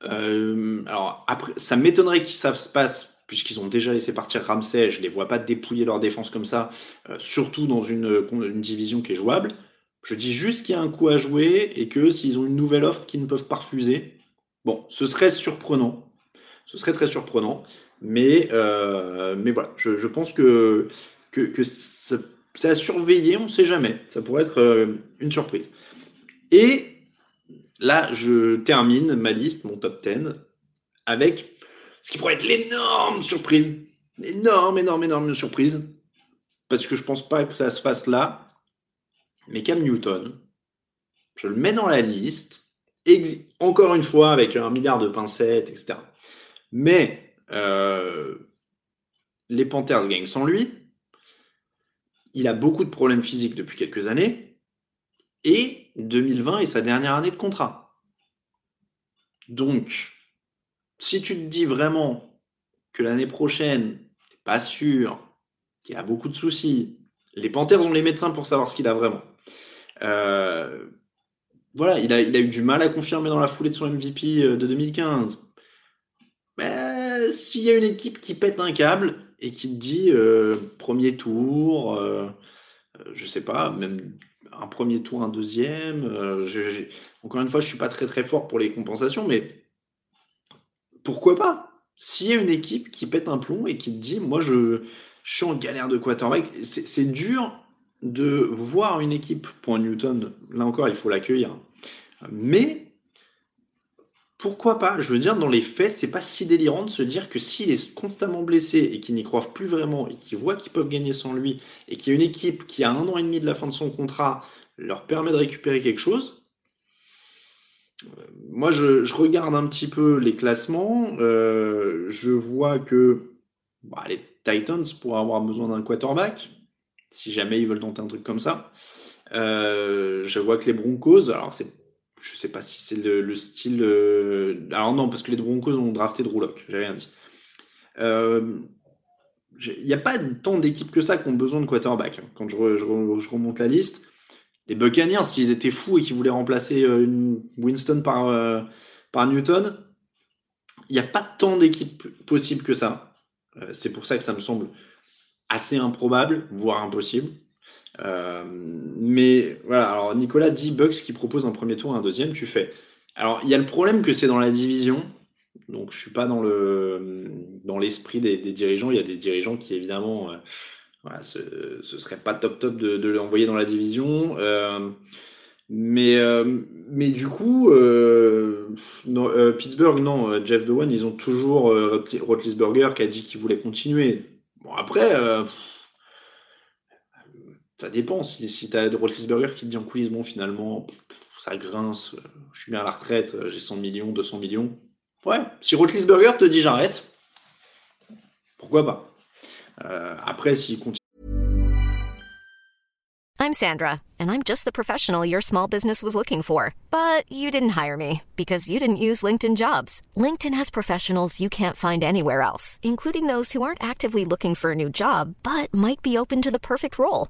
euh, alors, après, ça m'étonnerait que ça se passe, puisqu'ils ont déjà laissé partir Ramsey. Je ne les vois pas dépouiller leur défense comme ça, euh, surtout dans une, une, division qui est jouable. Je dis juste qu'il y a un coup à jouer et que s'ils ont une nouvelle offre qu'ils ne peuvent pas refuser, bon, ce serait surprenant. Ce serait très surprenant. Mais, euh, mais voilà, je, je, pense que, que, que c'est à surveiller, on ne sait jamais. Ça pourrait être une surprise. Et Là, je termine ma liste, mon top 10, avec ce qui pourrait être l'énorme surprise. Énorme, énorme, énorme surprise. Parce que je pense pas que ça se fasse là. Mais Cam Newton, je le mets dans la liste. Encore une fois, avec un milliard de pincettes, etc. Mais euh, les Panthers gagnent sans lui. Il a beaucoup de problèmes physiques depuis quelques années. Et 2020 est sa dernière année de contrat. Donc, si tu te dis vraiment que l'année prochaine, pas sûr, qu'il a beaucoup de soucis, les Panthers ont les médecins pour savoir ce qu'il a vraiment. Euh, voilà, il a, eu du mal à confirmer dans la foulée de son MVP euh, de 2015. Ben, s'il y a une équipe qui pète un câble et qui te dit euh, premier tour, je sais pas, même un premier tour, un deuxième. Euh, encore une fois, je suis pas très très fort pour les compensations, mais pourquoi pas? S'il y a une équipe qui pète un plomb et qui te dit, moi je, suis en galère de quarterback, c'est dur de voir une équipe pour Newton. Là encore, il faut l'accueillir. Mais pourquoi pas? Je veux dire, dans les faits, c'est pas si délirant de se dire que s'il est constamment blessé et qu'ils n'y croient plus vraiment et qu'ils voient qu'ils peuvent gagner sans lui et qu'il y a une équipe qui, a un an et demi de la fin de son contrat, leur permet de récupérer quelque chose. Euh, moi, je, regarde un petit peu les classements. Euh, je vois que bah, les Titans pourraient avoir besoin d'un quarterback, si jamais ils veulent tenter un truc comme ça. Euh, je vois que les Broncos, alors c'est je sais pas si c'est le, style. Euh, alors non, parce que les Broncos ont drafté Drew Lock, j'ai rien dit. Euh, il n'y a pas tant d'équipes que ça qui ont besoin de quarterback. Hein. Quand je, remonte la liste, les Buccaneers, s'ils étaient fous et qu'ils voulaient remplacer euh, Winston par Newton, il n'y a pas tant d'équipes possibles que ça. c'est pour ça que ça me semble assez improbable, voire impossible. Euh, mais voilà, alors Nicolas dit Bucks qui propose un premier tour, un deuxième, tu fais. Alors il y a le problème que c'est dans la division, donc je suis pas dans le dans l'esprit des, dirigeants. Il y a des dirigeants qui évidemment, euh, voilà, ce, ce, serait pas top top de, l'envoyer dans la division. Euh, mais, mais du coup, Pittsburgh, non, Jeff Dowan, ils ont toujours Rotlisberger qui a dit qu'il voulait continuer. Bon, après, ça dépend. Si, si tu as de qui te dit en coulisses, bon, finalement, ça grince, je suis bien à la retraite, j'ai 100 millions, 200 millions. Ouais, si Roethlisberger te dit j'arrête, pourquoi pas euh, Après, s'il continue. I'm Sandra, and I'm just the professional your small business was looking for. But you didn't hire me because you didn't use LinkedIn jobs. LinkedIn has professionals you can't find anywhere else, including those who aren't actively looking for a new job but might be open to the perfect role,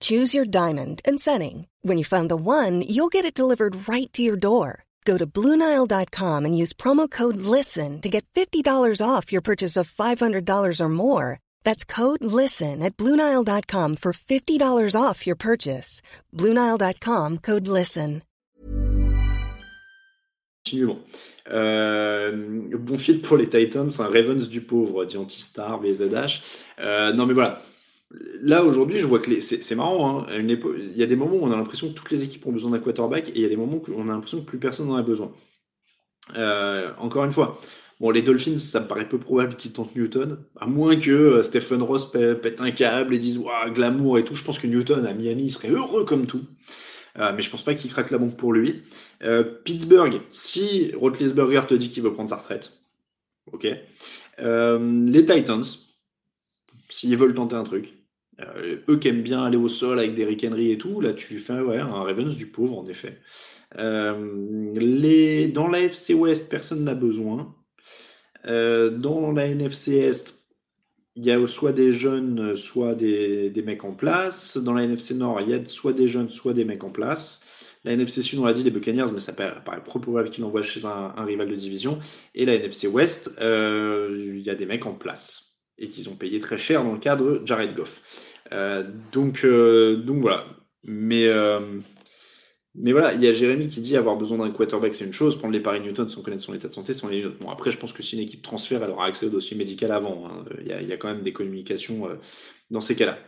Choose your diamond and setting. When you find the one, you'll get it delivered right to your door. Go to BlueNile.com and use promo code LISTEN to get $50 off your purchase of $500 or more. That's code LISTEN at BlueNile.com for $50 off your purchase. BlueNile.com code LISTEN. Bon. Euh, bon fit pour les Titans, un Ravens du pauvre, dit Antistar, VZH. Euh, non mais voilà. Là aujourd'hui, je vois que c'est marrant. Hein. Il y a des moments où on a l'impression que toutes les équipes ont besoin d'un quarterback et il y a des moments où on a l'impression que plus personne n'en a besoin. Euh, encore une fois, bon, les Dolphins, ça me paraît peu probable qu'ils tentent Newton, à moins que euh, Stephen Ross pète un câble et dise glamour et tout. Je pense que Newton à Miami serait heureux comme tout. Euh, mais je pense pas qu'il craque la banque pour lui. Pittsburgh, si Roethlisberger te dit qu'il veut prendre sa retraite, ok. Les Titans, s'ils veulent tenter un truc, euh, eux qui aiment bien aller au sol avec des Henry et tout, là tu fais ouais, un Ravens du pauvre en effet. Euh, les, dans la FC West, personne n'a besoin. Euh, dans la NFC Est, il y a soit des jeunes, soit des, des, mecs en place. Dans la NFC Nord, il y a soit des jeunes, soit des mecs en place. La NFC Sud, on l'a dit, les Buccaneers, mais ça paraît, paraît probable qu'ils l'envoient chez un, rival de division. Et la NFC West, euh, il y a des mecs en place et qu'ils ont payé très cher dans le cadre Jared Goff. Euh, donc, euh, donc voilà. Mais, euh, mais voilà, il y a Jérémy qui dit avoir besoin d'un quarterback, c'est une chose. Prendre les paris Newton sans connaître son état de santé, c'est une autre. Bon, après, je pense que si une équipe transfère, elle aura accès au dossier médical avant. Hein. Il, y a, quand même des communications dans ces cas-là.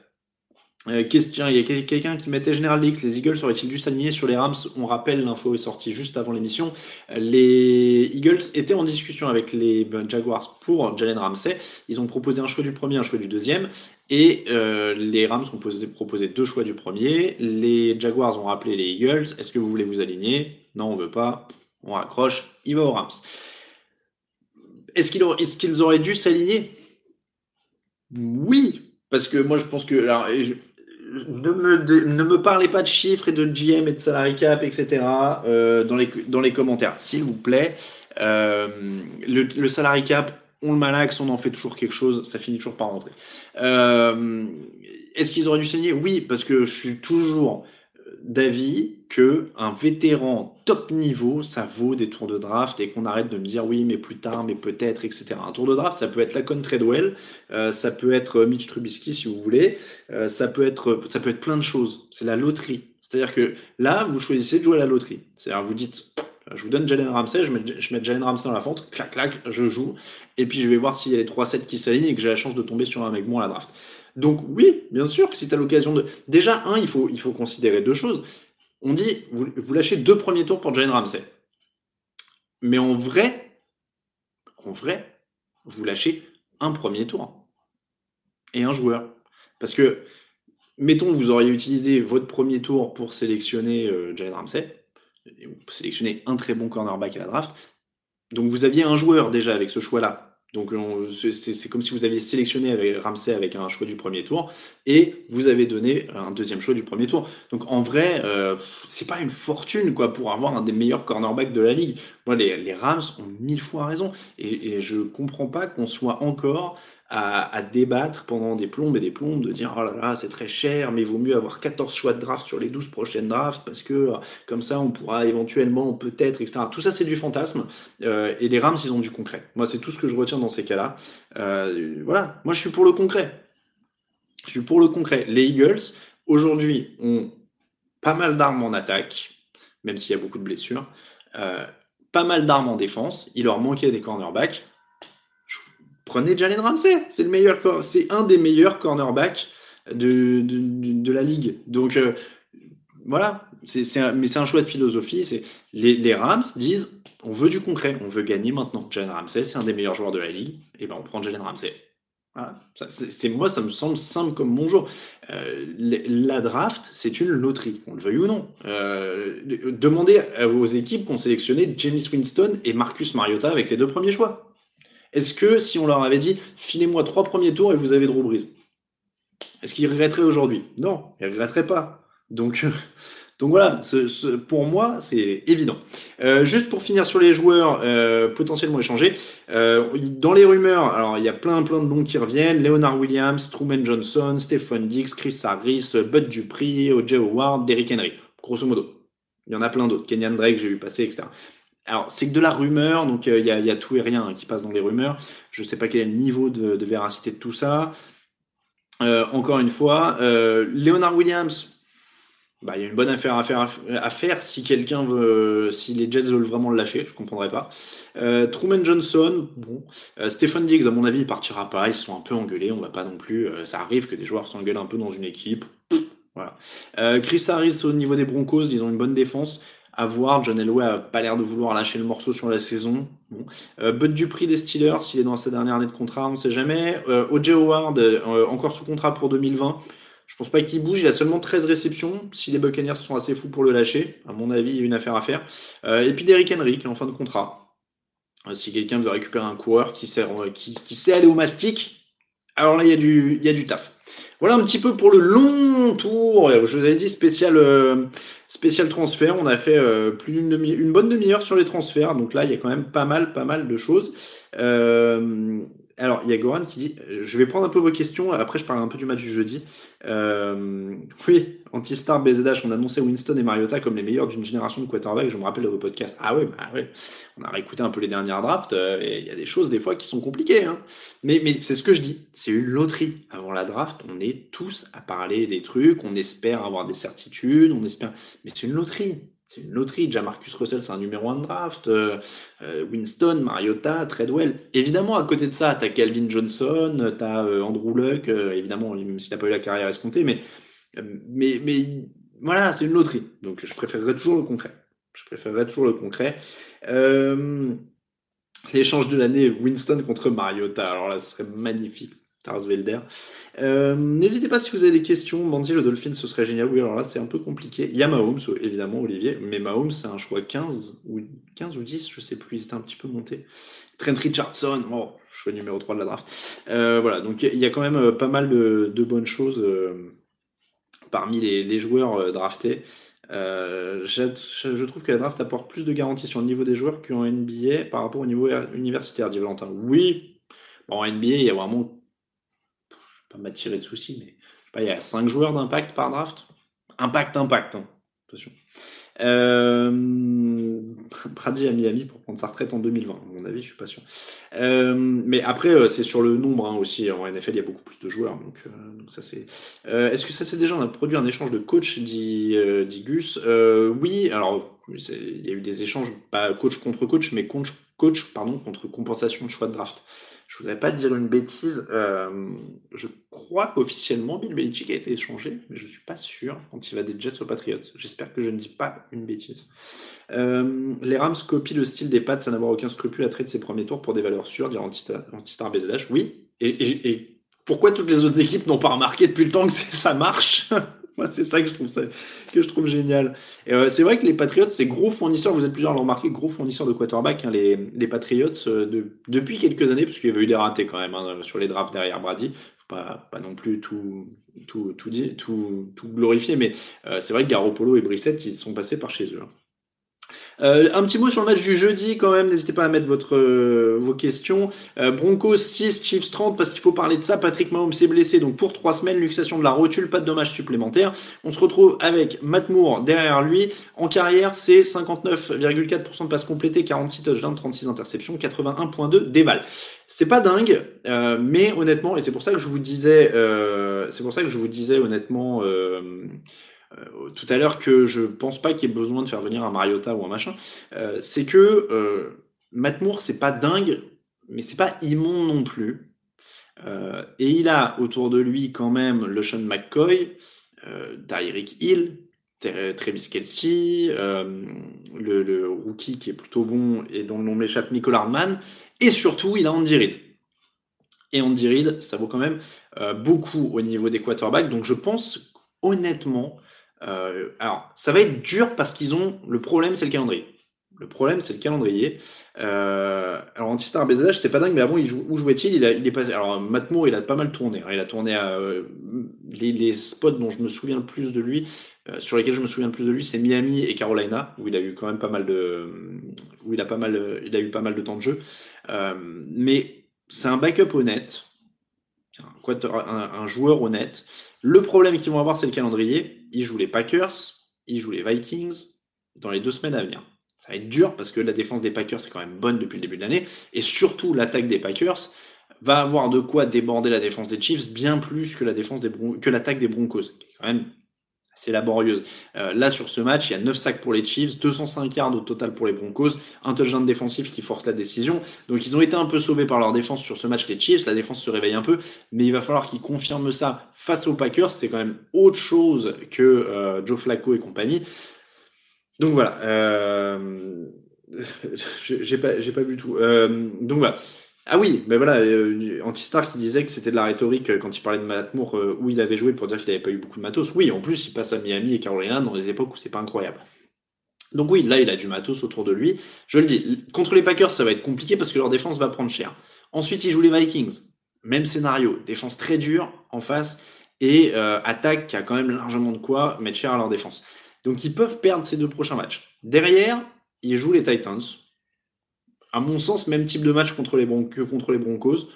Euh, question, il y a quelqu'un qui mettait General Leaks, les Eagles auraient-ils dû s'aligner sur les Rams? On rappelle, l'info est sortie juste avant l'émission. Les Eagles étaient en discussion avec les Jaguars pour Jalen Ramsey. Ils ont proposé un choix du premier, un choix du deuxième. Et euh, les Rams ont posé, proposé deux choix du premier. Les Jaguars ont rappelé les Eagles. Est-ce que vous voulez vous aligner? Non, on veut pas. On raccroche. Il va aux Rams. Est-ce qu'ils auraient dû s'aligner? Oui, parce que moi je pense que alors, ne me, ne me parlez pas de chiffres et de GM et de salary cap, etc. Euh, dans, les, dans les commentaires, s'il vous plaît. Euh, le, le salary cap, on le malaxe, on en fait toujours quelque chose, ça finit toujours par rentrer. Euh, Est-ce qu'ils auraient dû saigner? Oui, parce que je suis toujours d'avis que un vétéran top niveau, ça vaut des tours de draft et qu'on arrête de me dire oui, mais plus tard, mais peut-être, etc. Un tour de draft, ça peut être Lacon Treadwell, euh, ça peut être Mitch Trubisky si vous voulez, euh, ça peut être, ça peut être plein de choses. C'est la loterie. C'est-à-dire que là, vous choisissez de jouer à la loterie. C'est-à-dire, vous dites, je vous donne Jalen Ramsey, je mets, Jalen Ramsey dans la fente, clac, clac, je joue, et puis je vais voir s'il y a les 3-7 qui s'alignent et que j'ai la chance de tomber sur un mec bon à la draft. Donc oui, bien sûr que si tu as l'occasion de... Déjà, un, il faut, il faut considérer deux choses. On dit, vous, vous lâchez deux premiers tours pour Jalen Ramsey. Mais en vrai, en vrai, vous lâchez un premier tour et un joueur. Parce que, mettons, vous auriez utilisé votre premier tour pour sélectionner euh, Jalen Ramsey, sélectionnez un très bon cornerback à la draft. Donc vous aviez un joueur déjà avec ce choix-là donc c'est comme si vous aviez sélectionné avec Ramsey avec un choix du premier tour et vous avez donné un deuxième choix du premier tour. Donc en vrai, euh, c'est pas une fortune quoi pour avoir un des meilleurs cornerbacks de la ligue. Moi, les, les Rams ont mille fois raison et, et je comprends pas qu'on soit encore à, débattre pendant des plombes et des plombes, de dire oh là là, c'est très cher, mais il vaut mieux avoir 14 choix de draft sur les 12 prochaines drafts parce que euh, comme ça on pourra éventuellement, peut-être, etc. Tout ça c'est du fantasme euh, et les Rams ils ont du concret. Moi c'est tout ce que je retiens dans ces cas-là. Euh, voilà, moi je suis pour le concret. Je suis pour le concret. Les Eagles, aujourd'hui ont pas mal d'armes en attaque, même s'il y a beaucoup de blessures, pas mal d'armes en défense. Il leur manquait des cornerbacks. Prenez Jalen Ramsey, c'est le meilleur, c'est un des meilleurs cornerbacks de, de, la ligue. Donc euh, voilà, c'est, mais c'est un choix de philosophie. C'est les, Rams disent on veut du concret, on veut gagner maintenant. Jalen Ramsey, c'est un des meilleurs joueurs de la ligue, et ben on prend Jalen Ramsey. c'est, moi, ça me semble simple comme bonjour. Euh, la draft, c'est une loterie, qu'on le veuille ou non. Euh, demandez aux équipes qu'on sélectionné James Winston et Marcus Mariota avec les deux premiers choix. Est-ce que si on leur avait dit filez-moi trois premiers tours et vous avez Drew Brees, est-ce qu'ils regretteraient aujourd'hui? Non, ils ne regretteraient pas. Donc, [laughs] donc voilà, pour moi, c'est évident. Euh, juste pour finir sur les joueurs euh, potentiellement échangés, euh, dans les rumeurs, alors il y a plein plein de noms qui reviennent Leonard Williams, Truman Johnson, Stephen Dix, Chris Harris, Bud Dupree, O.J. Howard, Derrick Henry, grosso modo. Il y en a plein d'autres. Kenyan Drake, j'ai vu passer, etc. Alors, c'est que de la rumeur, donc il y, a, tout et rien qui passe dans les rumeurs. Je ne sais pas quel est le niveau de, véracité de tout ça. encore une fois, Leonard Williams, bah, il y a une bonne affaire à faire, à faire si quelqu'un veut, si les Jets veulent vraiment le lâcher, je comprendrais pas. Euh, Truman Johnson, bon, euh, Stephen Diggs, à mon avis, il partira pas, ils sont un peu engueulés, on va pas non plus, euh, ça arrive que des joueurs s'engueulent un peu dans une équipe, voilà. Chris Harris au niveau des Broncos, ils ont une bonne défense. À voir, John Elway a pas l'air de vouloir lâcher le morceau sur la saison. Bon. Bud Dupri des Steelers, s'il est dans sa dernière année de contrat, on sait jamais. O.J. Howard, encore sous contrat pour 2020. Je pense pas qu'il bouge. Il a seulement 13 réceptions. Si les Buccaneers sont assez fous pour le lâcher, à mon avis, il y a une affaire à faire. Euh, et puis Derrick Henry qui est en fin de contrat. Euh, si quelqu'un veut récupérer un coureur qui, euh, sait aller au mastic, alors là, il y a du taf. Voilà un petit peu pour le long tour. Je vous avais dit spécial, spécial transfert. On a fait plus d'une demi, une bonne demi-heure sur les transferts. Donc là, il y a quand même pas mal, pas mal de choses. Alors, il y a Goran qui dit euh, Je vais prendre un peu vos questions, après je parle un peu du match du jeudi. Euh, oui, Anti-Star BZH, on annonçait Winston et Mariota comme les meilleurs d'une génération de quarterbacks. Je me rappelle de vos podcasts. Ah ouais, bah ouais. on a réécouté un peu les dernières drafts euh, et il y a des choses des fois qui sont compliquées. Hein. Mais, mais c'est ce que je dis c'est une loterie. Avant la draft, on est tous à parler des trucs, on espère avoir des certitudes, on espère. Mais c'est une loterie c'est une loterie. Marcus Russell, c'est un numéro 1 de draft. Euh, euh, Winston, Mariota, Treadwell. Évidemment, à côté de ça, tu as Calvin Johnson, tu as euh, Andrew Luck, évidemment, même s'il n'a pas eu la carrière escomptée, mais, mais, mais voilà, c'est une loterie. Donc je préférerais toujours le concret. Je préférerais toujours le concret. L'échange de l'année, Winston contre Mariota. Alors là, ce serait magnifique. Tarsvelder. Euh, N'hésitez pas si vous avez des questions. Bandy, le Dolphin, ce serait génial. Oui, alors là, c'est un peu compliqué. Il y a Mahomes, évidemment, Olivier. Mais Mahomes, c'est un choix 15 ou, 15 ou 10, je sais plus. Il était un petit peu monté. Trent Richardson, oh, choix numéro 3 de la draft. Euh, voilà, donc il y a quand même euh, pas mal de, bonnes choses euh, parmi les, joueurs draftés. Je, trouve que la draft apporte plus de garanties sur le niveau des joueurs qu'en NBA par rapport au niveau universitaire, dit Valentin. Oui, en NBA, il y a vraiment pas m'attirer de soucis, mais il y a 5 joueurs d'impact par draft. Impact, impact, hein. attention. Euh, [laughs] Brady à Miami pour prendre sa retraite en 2020, à mon avis, je suis pas sûr. Euh, mais après, euh, c'est sur le nombre hein, aussi. En NFL, il y a beaucoup plus de joueurs, donc, euh, ça c'est. Est-ce que ça c'est déjà produit un échange de coach, dit, dit Gus? Oui. Alors, il y a eu des échanges, pas coach contre coach, mais coach, coach pardon, contre compensation de choix de draft. Je voudrais pas dire une bêtise. Euh, je crois qu'officiellement, Bill Belichick a été échangé, mais je suis pas sûr quand il va des Jets aux Patriots. J'espère que je ne dis pas une bêtise. Euh, les Rams copient le style des Pats sans avoir aucun scrupule à traiter ses premiers tours pour des valeurs sûres, dire anti-star BZH. Oui. Et, pourquoi toutes les autres équipes n'ont pas remarqué depuis le temps que ça marche? C'est ça que je trouve, génial. Euh, c'est vrai que les Patriots, c'est gros fournisseurs, vous êtes plusieurs à le remarquer, gros fournisseurs de quarterback, hein, les, Patriots, euh, de, depuis quelques années, parce qu'il y avait eu des ratés quand même hein, sur les drafts derrière Brady. Pas, non plus tout, tout, tout, tout, tout glorifier, mais euh, c'est vrai que Garoppolo et Brissett, ils sont passés par chez eux. Hein. Euh, un petit mot sur le match du jeudi quand même, n'hésitez pas à mettre euh, vos questions. Euh, Broncos 6, Chiefs 30, parce qu'il faut parler de ça. Patrick Mahomes s'est blessé, donc pour 3 semaines, luxation de la rotule, pas de dommages supplémentaires. On se retrouve avec Matt Moore derrière lui. En carrière, c'est 59,4% de passes complétées, 46 touchdowns, 36 interceptions, 81.2 déval. C'est pas dingue, mais honnêtement, et c'est pour ça que je vous disais, c'est pour ça que je vous disais honnêtement tout à l'heure que je pense pas qu'il y ait besoin de faire venir un Mariota ou un machin, euh, c'est que euh, Matt Moore, c'est pas dingue, mais c'est pas immonde non plus. et il a autour de lui quand même le Sean McCoy, Tyreek Hill, Travis Kelsey, le, rookie qui est plutôt bon et dont le nom m'échappe, Nicole Hardman, et surtout il a Andy Reid. Et Andy Reid, ça vaut quand même beaucoup au niveau des quarterbacks, donc je pense honnêtement euh, alors, ça va être dur parce qu'ils ont. Le problème, c'est le calendrier. Le problème, c'est le calendrier. Euh, alors, Antistar BZH, c'est pas dingue, mais avant, où jouait-il? Il, est passé. Alors, Matt Moore, il a pas mal tourné. Hein. Il a tourné à. Euh, les, spots dont je me souviens le plus de lui, sur lesquels je me souviens le plus de lui, c'est Miami et Carolina, où il a eu quand même pas mal de. où il a, pas mal, il a eu pas mal de temps de jeu. mais c'est un backup honnête. un joueur honnête. Le problème qu'ils vont avoir, c'est le calendrier. Ils jouent les Packers, ils jouent les Vikings dans les deux semaines à venir. Ça va être dur parce que la défense des Packers est quand même bonne depuis le début de l'année. Et surtout, l'attaque des Packers va avoir de quoi déborder la défense des Chiefs bien plus que la défense des l'attaque des Broncos, c'est laborieuse. Euh, là, sur ce match, il y a 9 sacs pour les Chiefs, 205 yards au total pour les Broncos, un touchdown défensif qui force la décision. Donc, ils ont été un peu sauvés par leur défense sur ce match, les Chiefs. La défense se réveille un peu, mais il va falloir qu'ils confirment ça face aux Packers. C'est quand même autre chose que euh, Joe Flacco et compagnie. Donc, voilà. Euh... [laughs] J'ai pas, pas vu tout. Euh, donc, voilà. Ah oui, ben voilà, euh, Antistar qui disait que c'était de la rhétorique euh, quand il parlait de Matt Moore euh, où il avait joué pour dire qu'il n'avait pas eu beaucoup de matos. Oui, en plus, il passe à Miami et Carolina dans des époques où c'est pas incroyable. Donc oui, là, il a du matos autour de lui. Je le dis, contre les Packers, ça va être compliqué parce que leur défense va prendre cher. Ensuite, il joue les Vikings. Même scénario, défense très dure en face et attaque qui a quand même largement de quoi mettre cher à leur défense. Donc ils peuvent perdre ces deux prochains matchs. Derrière, il joue les Titans à mon sens, même type de match contre les que contre les Broncos,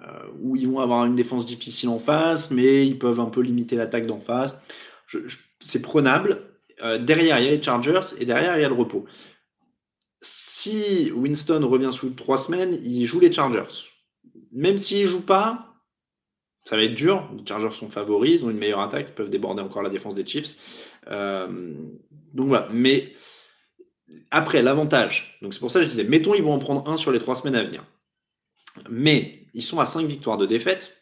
euh, où ils vont avoir une défense difficile en face, mais ils peuvent un peu limiter l'attaque d'en face. c'est prenable. Euh, derrière, il y a les Chargers et derrière, il y a le repos. Si Winston revient sous trois semaines, il joue les Chargers. Même s'il ne joue pas, ça va être dur. Les Chargers sont favoris, ils ont une meilleure attaque, ils peuvent déborder encore la défense des Chiefs. Euh, donc voilà. Mais après, l'avantage, donc c'est pour ça que je disais, mettons, ils vont en prendre un sur les trois semaines à venir. Mais ils sont à 5 victoires de défaite.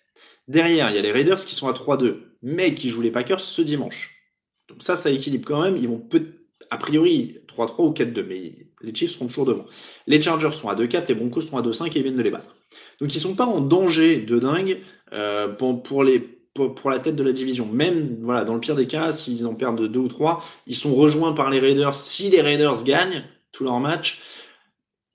Derrière, il y a les Raiders qui sont à 3-2, mais qui jouent les Packers ce dimanche. Donc ça, ça équilibre quand même. Ils vont peut a priori 3-3 ou 4-2, mais les Chiefs seront toujours devant. Les Chargers sont à 2-4, les Broncos sont à 2-5 et ils viennent de les battre. Donc ils ne sont pas en danger de dingue euh, pour, les, pour, la tête de la division. Même voilà, dans le pire des cas, s'ils en perdent deux ou trois, ils sont rejoints par les Raiders. Si les Raiders gagnent tous leurs matchs,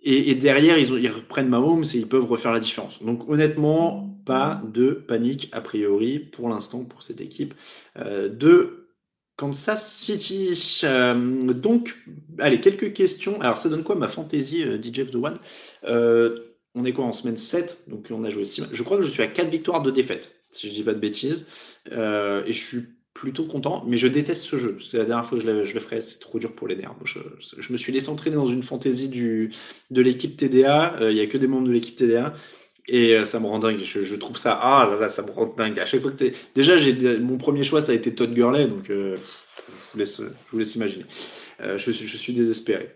et, derrière, ils, reprennent Mahomes et ils peuvent refaire la différence. Donc honnêtement, pas de panique a priori pour l'instant pour cette équipe euh, de Kansas City. Euh, donc, allez, quelques questions. Alors ça donne quoi ma fantaisie, euh, DJ The One? On est quoi en semaine 7 Donc on a joué 6 Je crois que je suis à 4 victoires de défaite si je dis pas de bêtises. Euh, et je suis plutôt content, mais je déteste ce jeu. C'est la dernière fois que je, le, ferai, c'est trop dur pour les nerfs. Je, me suis laissé entraîner dans une fantaisie du, de l'équipe TDA. Euh, il y a que des membres de l'équipe TDA. Et euh, ça me rend dingue. Je, trouve ça. Ah là là, ça me rend dingue. À chaque fois que Déjà, mon premier choix, ça a été Todd Gurley. Donc, je, vous laisse, je vous laisse imaginer. je suis désespéré.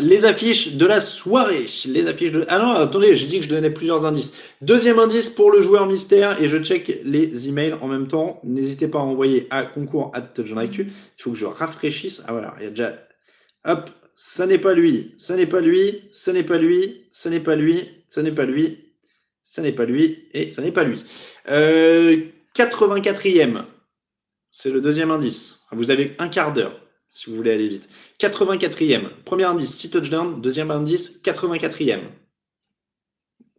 Les affiches de la soirée. Les affiches de. Ah non, attendez, j'ai dit que je donnais plusieurs indices. Deuxième indice pour le joueur mystère et je check les emails en même temps. N'hésitez pas à envoyer à concours at Il faut que je rafraîchisse. Ah voilà, il y a déjà. Hop, ça n'est pas lui, ça n'est pas lui, ça n'est pas lui, ça n'est pas lui, ça n'est pas lui, ça n'est pas lui et ça n'est pas lui. 84e, euh, c'est le deuxième indice. Vous avez un quart d'heure si vous voulez aller vite. 84e. Premier indice, 6 touchdowns. Deuxième indice, 84e.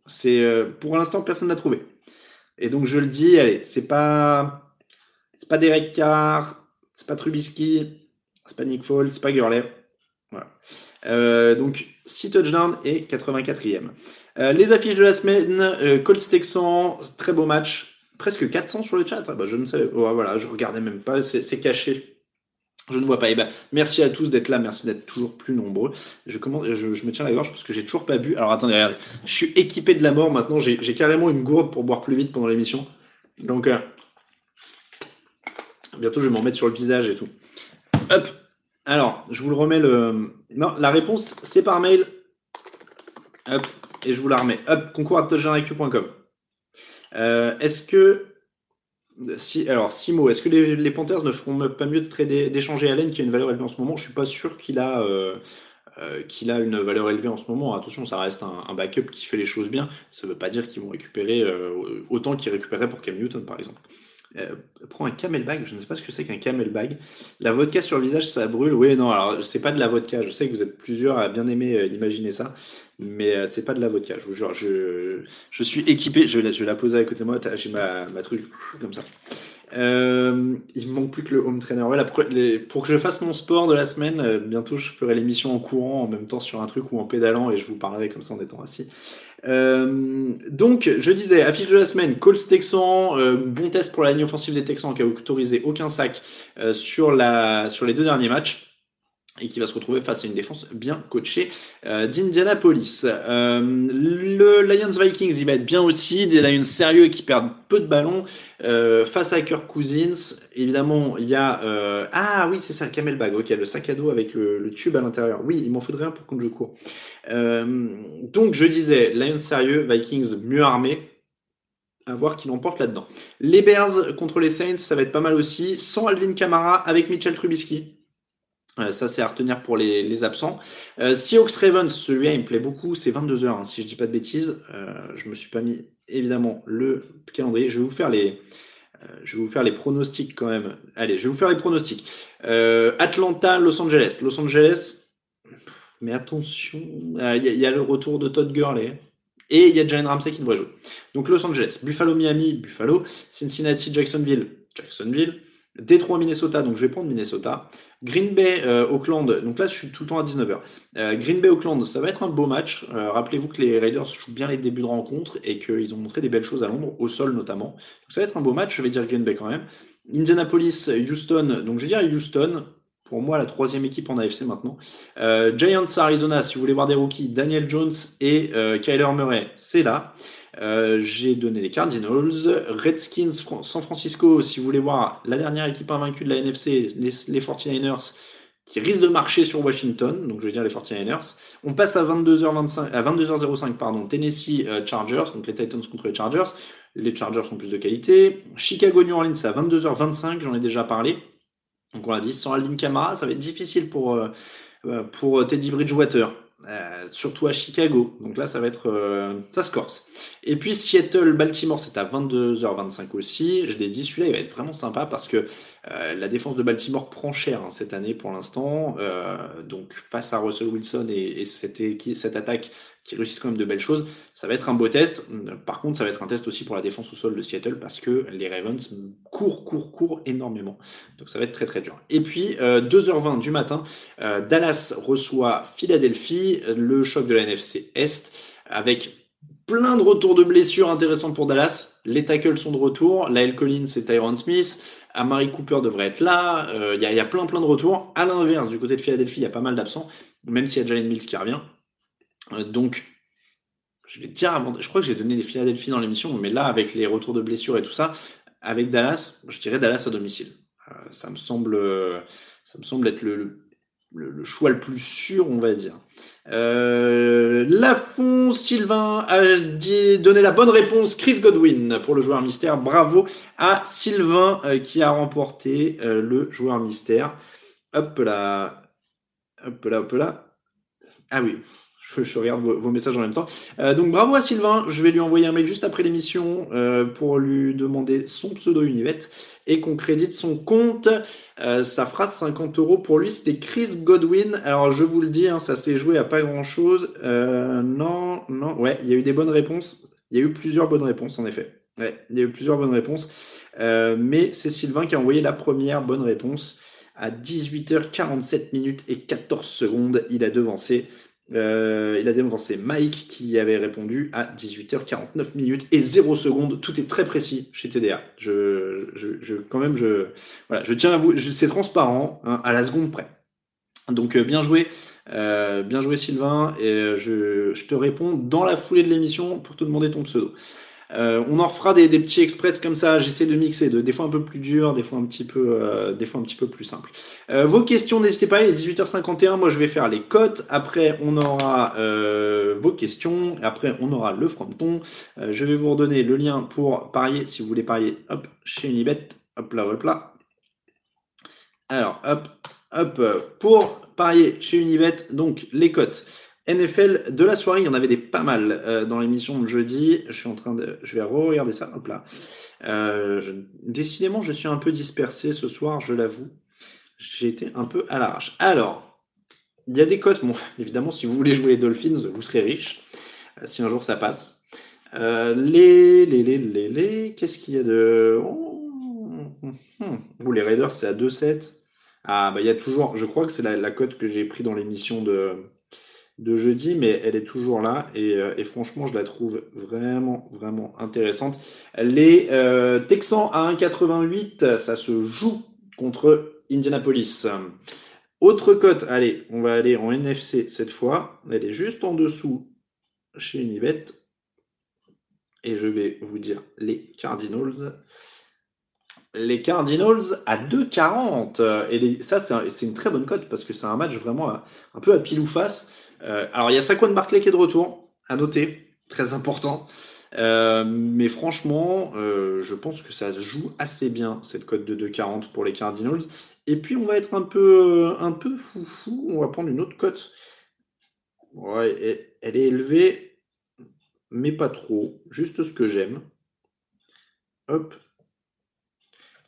C'est euh, pour l'instant personne n'a trouvé. Et donc je le dis, allez, c'est pas c'est pas Derek Carr, c'est pas Trubisky, c'est pas Nick Foles, c'est pas Gurley. Voilà. donc 6 touchdowns et 84e. les affiches de la semaine, Colts Texans, très beau match. Presque 400 sur le chat. Ah bah, je ne sais. voilà, je regardais même pas. C'est caché. Je ne vois pas. Eh ben, merci à tous d'être là. Merci d'être toujours plus nombreux. Je, je, me tiens la gorge parce que j'ai toujours pas bu. Alors attendez, regardez. Je suis équipé de la mort maintenant. J'ai carrément une gourde pour boire plus vite pendant l'émission. Donc, euh, bientôt, je vais m'en mettre sur le visage et tout. Hop. Alors, je vous le remets le. Non, la réponse, c'est par mail. Hop. Et je vous la remets. Hop. Concours à euh, Est-ce que si, alors, Simo, est-ce que les, Panthers ne feront pas mieux d'échanger Allen qui a une valeur élevée en ce moment? Je suis pas sûr qu'il a, euh, euh, qu'il a une valeur élevée en ce moment. Attention, ça reste un, backup qui fait les choses bien. Ça ne veut pas dire qu'ils vont récupérer euh, autant qu'ils récupéraient pour Cam Newton, par exemple. Prends un camelbag, je ne sais pas ce que c'est qu'un camelbag. La vodka sur le visage, ça brûle. Oui, non, alors c'est pas de la vodka. Je sais que vous êtes plusieurs à bien aimer imaginer ça mais euh, c'est pas de la vodka. Je vous jure, je, je suis équipé. Je je la poser à côté de moi. J'ai ma, ma truc comme ça. Euh, il me manque plus que le home trainer. pour que je fasse mon sport de la semaine, euh, bientôt je ferai l'émission en courant en même temps sur un truc ou en pédalant et je vous parlerai comme ça en étant assis. donc, je disais, affiche de la semaine, Colts Texans, bon test pour la ligne offensive des Texans qui a autorisé aucun sac sur, la, sur les deux derniers matchs et qui va se retrouver face à une défense bien coachée euh, d'Indianapolis. Euh, le Lions Vikings, il va être bien aussi, des Lions sérieux qui perdent peu de ballons euh, face à Kirk Cousins. Évidemment, il y a ah oui c'est ça, Camelbag, ok, le sac à dos avec le, tube à l'intérieur. Oui, il m'en faudrait un pour quand je cours. donc je disais Lions sérieux, Vikings mieux armés. À voir qui l'emporte là-dedans. Les Bears contre les Saints, ça va être pas mal aussi. Sans Alvin Kamara, avec Mitchell Trubisky. Euh, ça, c'est à retenir pour les, absents. Euh, Seahawks Ravens, celui-là, il me plaît beaucoup. C'est 22 heures, hein, si je dis pas de bêtises. Euh, je me suis pas mis évidemment le calendrier. Je vais vous faire les, euh, je vais vous faire les pronostics quand même. Allez, je vais vous faire les pronostics. Atlanta, Los Angeles. Los Angeles. Mais attention, il y, a le retour de Todd Gurley. Et il y a Jalen Ramsey qui devrait jouer. Donc Los Angeles, Buffalo, Miami, Buffalo, Cincinnati, Jacksonville, Jacksonville, Détroit, Minnesota. Donc je vais prendre Minnesota. Green Bay, euh, Auckland, donc là je suis tout le temps à 19h. Euh, Green Bay, Auckland, ça va être un beau match. Euh, rappelez-vous que les Raiders jouent bien les débuts de rencontre et qu'ils ont montré des belles choses à Londres, au sol notamment. Donc ça va être un beau match, je vais dire Green Bay quand même. Indianapolis, Houston, donc je vais dire Houston, pour moi la troisième équipe en AFC maintenant. Giants, Arizona, si vous voulez voir des rookies, Daniel Jones et Kyler Murray, c'est là. Euh, j'ai donné les Cardinals. Redskins, San Francisco, si vous voulez voir la dernière équipe invaincue de la NFC, les, 49ers, qui risquent de marcher sur Washington, donc je veux dire les 49ers. On passe à 22h25, à 22h05, pardon, Tennessee euh, Chargers, donc les Titans contre les Chargers. Les Chargers sont plus de qualité. Chicago New Orleans, à 22h25, j'en ai déjà parlé. Donc on l'a dit, sans Alvin Kamara, ça va être difficile pour, euh, pour Teddy Bridgewater. Euh, surtout à Chicago. Donc là, ça va être. Euh, ça se corse. Et puis Seattle-Baltimore, c'est à 22h25 aussi. Je l'ai dit, celui-là, il va être vraiment sympa parce que euh, la défense de Baltimore prend cher hein, cette année pour l'instant. donc face à Russell Wilson et, et cette, cette attaque qui réussissent quand même de belles choses. Ça va être un beau test. Par contre, ça va être un test aussi pour la défense au sol de Seattle parce que les Ravens courent, courent, courent énormément. Donc ça va être très très dur. Et puis, 2h20 euh, du matin, euh, Dallas reçoit Philadelphie, le choc de la NFC Est, avec plein de retours de blessures intéressants pour Dallas. Les tackles sont de retour. Lael Collins et Tyron Smith. Amari Cooper devrait être là. Euh, il y, a plein plein de retours. À l'inverse, du côté de Philadelphie, il y a pas mal d'absents, même s'il y a Jalen Mills qui revient. Euh, donc, je vais dire avant, je crois que j'ai donné les Philadelphie dans l'émission, mais là, avec les retours de blessures et tout ça, avec Dallas, je dirais Dallas à domicile. Euh, ça me semble, ça me semble être le, choix le plus sûr, on va dire. Euh, Lafont Sylvain a donné la bonne réponse. Chris Godwin pour le joueur mystère. Bravo à Sylvain euh, qui a remporté le joueur mystère. Hop là, hop là, hop là. Ah oui, je, regarde vos, messages en même temps. Euh, donc bravo à Sylvain, je vais lui envoyer un mail juste après l'émission euh, pour lui demander son pseudo Univet et qu'on crédite son compte. Euh, ça fera 50 euros pour lui, c'était Chris Godwin. Alors je vous le dis, hein, ça s'est joué à pas grand chose. non, non, ouais, il y a eu des bonnes réponses. Il y a eu plusieurs bonnes réponses en effet. Ouais, il y a eu plusieurs bonnes réponses. mais c'est Sylvain qui a envoyé la première bonne réponse. à 18h47 minutes et 14 secondes. Il a devancé, euh, il a devancé Mike qui avait répondu à 18h49 minutes et 0 secondes. Tout est très précis chez TDA. Je, quand même, je, voilà, je tiens à vous, c'est transparent hein, à la seconde près. Donc euh, bien joué, euh, bien joué Sylvain, et je, je, te réponds dans la foulée de l'émission pour te demander ton pseudo. Euh, on en refera des, petits express comme ça. J'essaie de mixer, de, des fois un peu plus dur, des fois un petit peu, euh, plus simple. Euh, vos questions, n'hésitez pas. Il est 18h51. Moi, je vais faire les cotes. Après, on aura vos questions. Après, on aura le fronton. je vais vous redonner le lien pour parier si vous voulez parier. Chez Unibet. Hop là, hop là. Alors, hop, hop, pour parier chez Unibet, donc les cotes. NFL de la soirée, il y en avait des pas mal euh, dans l'émission de jeudi. Je suis en train de, je vais regarder ça. Hop là. Euh, décidément, je suis un peu dispersé ce soir, je l'avoue. Été un peu à l'arrache. Alors, il y a des cotes. [laughs] Évidemment, si vous voulez jouer les Dolphins, vous serez riche. Euh, si un jour ça passe. les, les, les, les, les, qu'est-ce qu'il y a de. Oh, oh, les Raiders, c'est à 2-7. Ah, bah, il y a toujours. Je crois que c'est la, la cote que j'ai pris dans l'émission de de jeudi, mais elle est toujours là euh, et, franchement, je la trouve vraiment, vraiment intéressante. Les euh, Texans à 1,88, ça se joue contre Indianapolis. Autre cote, allez, on va aller en NFC cette fois. Elle est juste en dessous chez Unibet. Et je vais vous dire les Cardinals. Les Cardinals à 2,40. Et ça, c'est une très bonne cote parce que c'est un match vraiment un peu à pile ou face. Euh, alors, il y a Saquon Barclay qui est de retour, à noter, très important. Euh, mais franchement, euh, je pense que ça se joue assez bien, cette cote de 2,40 pour les Cardinals. Et puis, on va être un peu, un peu foufou. On va prendre une autre cote. Ouais, elle est élevée, mais pas trop. Juste ce que j'aime. Hop.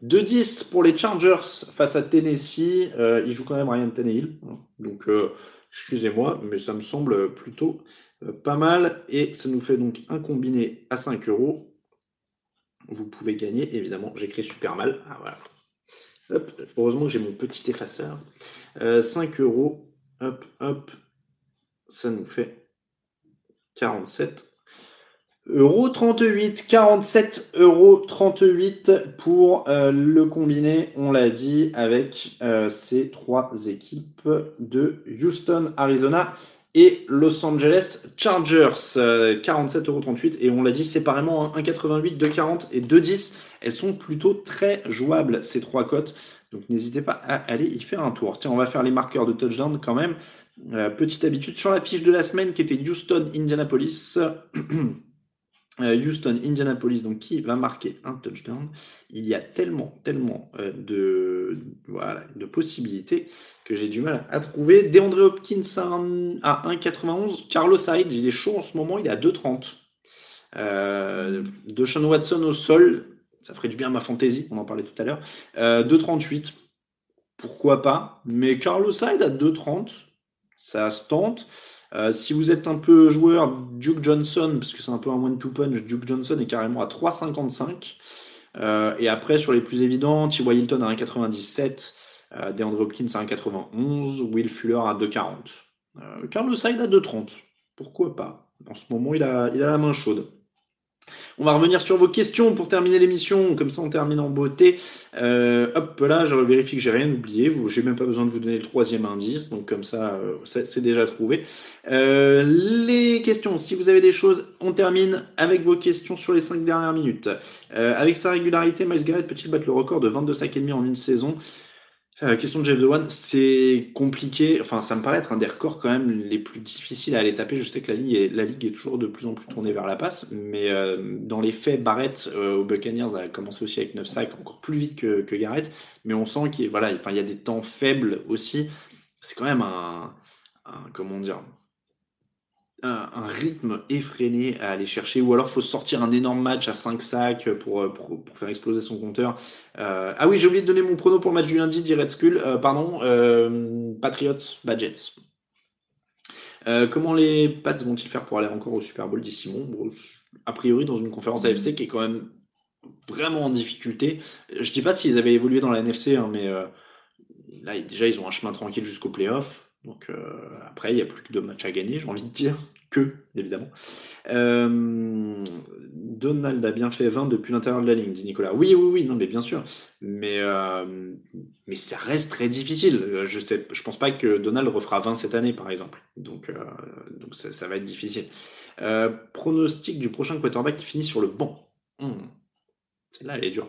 2-10 pour les Chargers face à Tennessee. il joue quand même Ryan Tannehill. Donc, Excusez-moi, mais ça me semble plutôt euh, pas mal. Et ça nous fait donc un combiné à 5 euros. Vous pouvez gagner, évidemment, j'écris super mal. Ah, heureusement que j'ai mon petit effaceur. 5 euh, euros. Hop, hop. Ça nous fait 47 euros 38, 47 euros 38 pour euh, le combiné, on l'a dit, avec euh, ces trois équipes de Houston, Arizona et Los Angeles Chargers. 47 euh, euros 38 et on l'a dit séparément, 1,88, 2,40 et 2,10. Elles sont plutôt très jouables ces trois cotes. Donc n'hésitez pas à aller y faire un tour. Tiens, on va faire les marqueurs de touchdown quand même. petite habitude sur la fiche de la semaine qui était Houston, Indianapolis. [clears throat] Euh, Houston, Indianapolis, donc qui va marquer un touchdown. Il y a tellement, tellement euh, de, voilà, de possibilités que j'ai du mal à trouver. DeAndre Hopkins à 1,91. Carlos Hyde, il est chaud en ce moment, il est à 2,30. Euh, de Sean Watson au sol, ça ferait du bien à ma fantaisie, on en parlait tout à l'heure. 2,38. Pourquoi pas? Mais Carlos Hyde à 2,30, ça se tente. Euh, si vous êtes un peu joueur, Duke Johnson, parce que c'est un peu un one-two punch, Duke Johnson est carrément à 3,55. Euh, et après, sur les plus évidents, T.Y. Hilton à 1,97, euh, DeAndre Hopkins à 1,91, Will Fuller à 2,40. Euh, Carlos Hyde à 2,30. Pourquoi pas? En ce moment, il a la main chaude. On va revenir sur vos questions pour terminer l'émission, comme ça on termine en beauté. Euh, hop là, je vérifie que j'ai rien oublié. J'ai même pas besoin de vous donner le troisième indice, donc comme ça, euh, c'est déjà trouvé. Euh, les questions, si vous avez des choses, on termine avec vos questions sur les cinq dernières minutes. avec sa régularité, Miles Garrett peut-il battre le record de 22 sacs et demi en une saison? Euh, question de Jeff The One, c'est compliqué. Enfin, ça me paraît être un des records quand même les plus difficiles à aller taper. Je sais que la ligue est, toujours de plus en plus tournée vers la passe, mais euh, dans les faits, Barrett euh, au Buccaneers a commencé aussi avec 9 sacs, encore plus vite que, que Garrett. Mais on sent qu'il voilà, il y a des temps faibles aussi. C'est quand même un, un comment dire un, rythme effréné à aller chercher, ou alors faut sortir un énorme match à 5 sacs pour, pour, faire exploser son compteur. Euh, ah oui, j'ai oublié de donner mon prono pour le match du lundi, dit Red Skull. Euh, pardon, euh, Patriots, Badgets. comment les Pats vont-ils faire pour aller encore au Super Bowl, dit Simon A priori, dans une conférence AFC qui est quand même vraiment en difficulté. Je dis pas s'ils avaient évolué dans la NFC, hein, mais là, déjà, ils ont un chemin tranquille jusqu'au playoff. Donc après, il n'y a plus que deux matchs à gagner, j'ai envie de dire que, évidemment. Euh, Donald a bien fait 20 depuis l'intérieur de la ligne, dit Nicolas. Oui, oui, oui, non, mais bien sûr. Mais, euh, mais ça reste très difficile. Je ne je pense pas que Donald refera 20 cette année, par exemple. Donc, euh, donc ça, va être difficile. pronostic du prochain quarterback qui finit sur le banc. Hmm. Celle-là, elle est dure.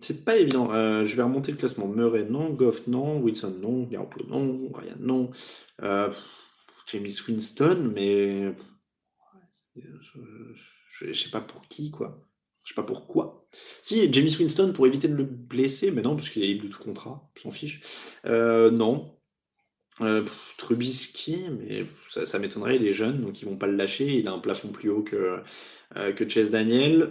c'est pas évident. je vais remonter le classement. Murray, non. Goff, non. Wilson, non. Garoppolo, non. Ryan, non. Jamie Winston, mais je, ne sais pas pour qui, quoi. Je sais pas pourquoi. Si, Jamie Winston pour éviter de le blesser, mais non, parce qu'il est libre de tout contrat, s'en fiche. Euh, non. Euh, Trubisky, mais ça, m'étonnerait, il est jeune, donc ils vont pas le lâcher. Il a un plafond plus haut que, euh, que Chase Daniel.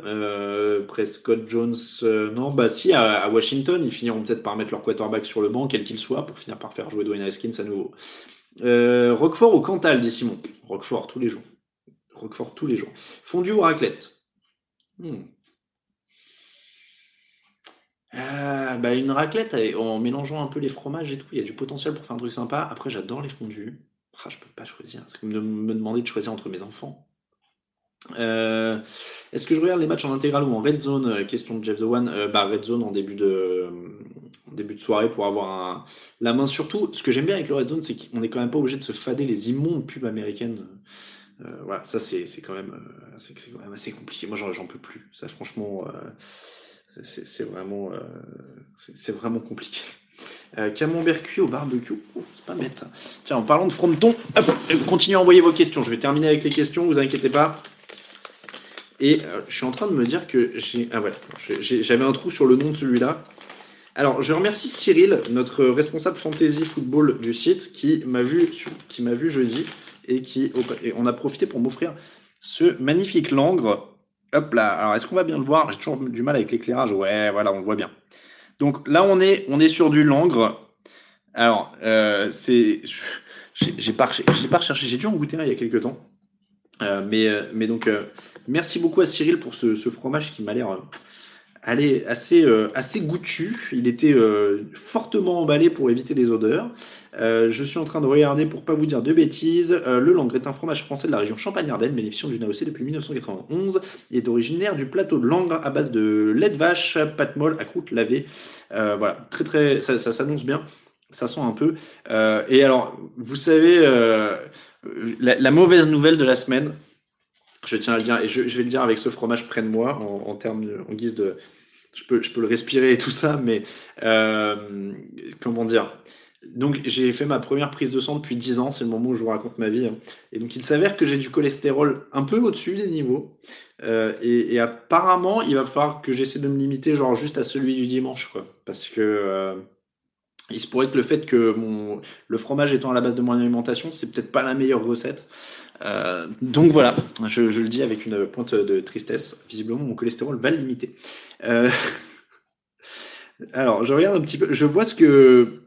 Prescott Jones, non, bah si, à, Washington, ils finiront peut-être par mettre leur quarterback sur le banc, quel qu'il soit, pour finir par faire jouer Dwayne Haskins à nouveau. Euh, Roquefort au Cantal, dit Simon? Roquefort tous les jours. Roquefort tous les jours. Fondu ou raclette? Euh, bah, Une raclette en mélangeant un peu les fromages et tout. Il y a du potentiel pour faire un truc sympa. Après, j'adore les fondus. Ah, je peux pas choisir. C'est comme me demander de choisir entre mes enfants. Euh, est-ce que je regarde les matchs en intégral ou en red zone? Euh, Question de Jeff The One. Euh, bah, red zone en début de, début de soirée pour avoir la main. Surtout, ce que j'aime bien avec le red zone, c'est qu'on est quand même pas obligé de se fader les immondes pubs américaines. voilà, ça c'est quand, même, quand même assez compliqué. Moi, j'en peux plus. Ça, franchement, c'est vraiment, c'est vraiment compliqué. camembert cuit au barbecue. Oh, c'est pas bête ça. Tiens, en parlant de fronton, continuez à envoyer vos questions. Je vais terminer avec les questions, vous inquiétez pas. Et euh, je suis en train de me dire que j'ai. Ah voilà, j'avais un trou sur le nom de celui-là. Alors, je remercie Cyril, notre responsable fantasy football du site, qui m'a vu, vu jeudi et qui on a profité pour m'offrir ce magnifique langre. Hop là. Alors, est-ce qu'on va bien le voir? J'ai toujours du mal avec l'éclairage. Ouais, voilà, on le voit bien. Donc là, on est, on est sur du langre. Alors, euh, c'est, j'ai pas, pas recherché. J'ai dû en goûter un il y a quelques temps. Euh, mais, mais donc, merci beaucoup à Cyril pour ce, fromage qui m'a l'air assez, assez goûtu. Il était fortement emballé pour éviter les odeurs. je suis en train de regarder pour pas vous dire de bêtises. le Langre est un fromage français de la région Champagne-Ardenne, bénéficiant d'une AOC depuis 1991. Il est originaire du plateau de Langres à base de lait de vache, pâte molle, à croûte lavée. voilà, très très, ça s'annonce bien. Ça sent un peu. et alors, vous savez la, mauvaise nouvelle de la semaine, je tiens à le dire, et je, vais le dire avec ce fromage près de moi, en, termes en guise de. Je peux, je peux le respirer et tout ça, mais euh, comment dire? Donc j'ai fait ma première prise de sang depuis 10 ans, c'est le moment où je vous raconte ma vie. Hein. Et donc il s'avère que j'ai du cholestérol un peu au-dessus des niveaux. Euh, et, apparemment, il va falloir que j'essaie de me limiter genre juste à celui du dimanche. Quoi. Parce que euh, il se pourrait que le fait que mon, le fromage étant à la base de mon alimentation, c'est peut-être pas la meilleure recette. Euh, donc voilà, je, le dis avec une pointe de tristesse. Visiblement, mon cholestérol va limiter. Euh, [laughs] alors, je regarde un petit peu. Je vois ce que.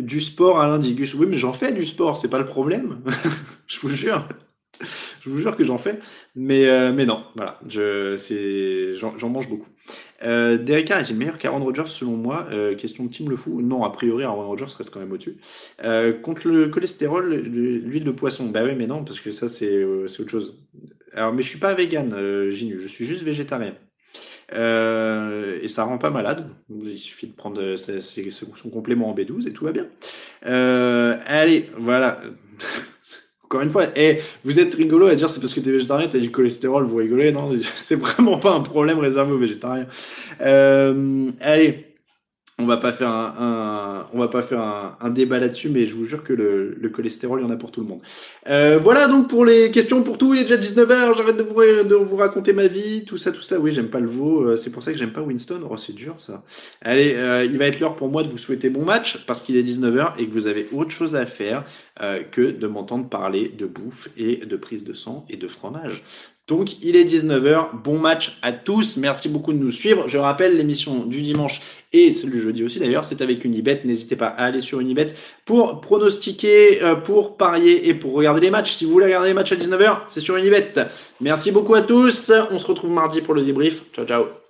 Du sport à l'indigus. Oui, mais j'en fais du sport, c'est pas le problème. [laughs] je vous jure. Je vous jure que j'en fais. Mais, euh, mais non, voilà. J'en mange beaucoup. Euh, Derek est-il meilleur qu'Aaron Rodgers selon moi? Euh, Question de Tim Le Fou. Non, a priori, Aaron Rodgers reste quand même au-dessus. Euh, contre le cholestérol, l'huile de poisson. Bah oui, mais non, parce que ça, c'est autre chose. Alors, mais je suis pas vegan, Ginu, je suis juste végétarien. et ça rend pas malade. Il suffit de prendre son complément en B12 et tout va bien. allez, voilà. Encore une fois, et vous êtes rigolo à dire c'est parce que tu es végétarien, tu as du cholestérol, vous rigolez. Non, [laughs] c'est vraiment pas un problème réservé aux végétariens. Euh, allez, on va pas faire un, va pas faire un, débat là-dessus, mais je vous jure que le, cholestérol, il y en a pour tout le monde. Euh, voilà donc pour les questions pour tout. Il est déjà 19h, j'arrête de vous, de vous raconter ma vie, tout ça, tout ça. Oui, j'aime pas le veau, euh, c'est pour ça que j'aime pas Winston. Oh, c'est dur ça. Allez, euh, il va être l'heure pour moi de vous souhaiter bon match parce qu'il est 19h et que vous avez autre chose à faire que de m'entendre parler de bouffe et de prise de sang et de fromage. Donc il est 19h, bon match à tous, merci beaucoup de nous suivre. Je rappelle l'émission du dimanche et celle du jeudi aussi d'ailleurs, c'est avec Unibet. N'hésitez pas à aller sur Unibet pour pronostiquer, euh, pour parier et pour regarder les matchs. Si vous voulez regarder les matchs à 19h, c'est sur Unibet. Merci beaucoup à tous, on se retrouve mardi pour le débrief. Ciao ciao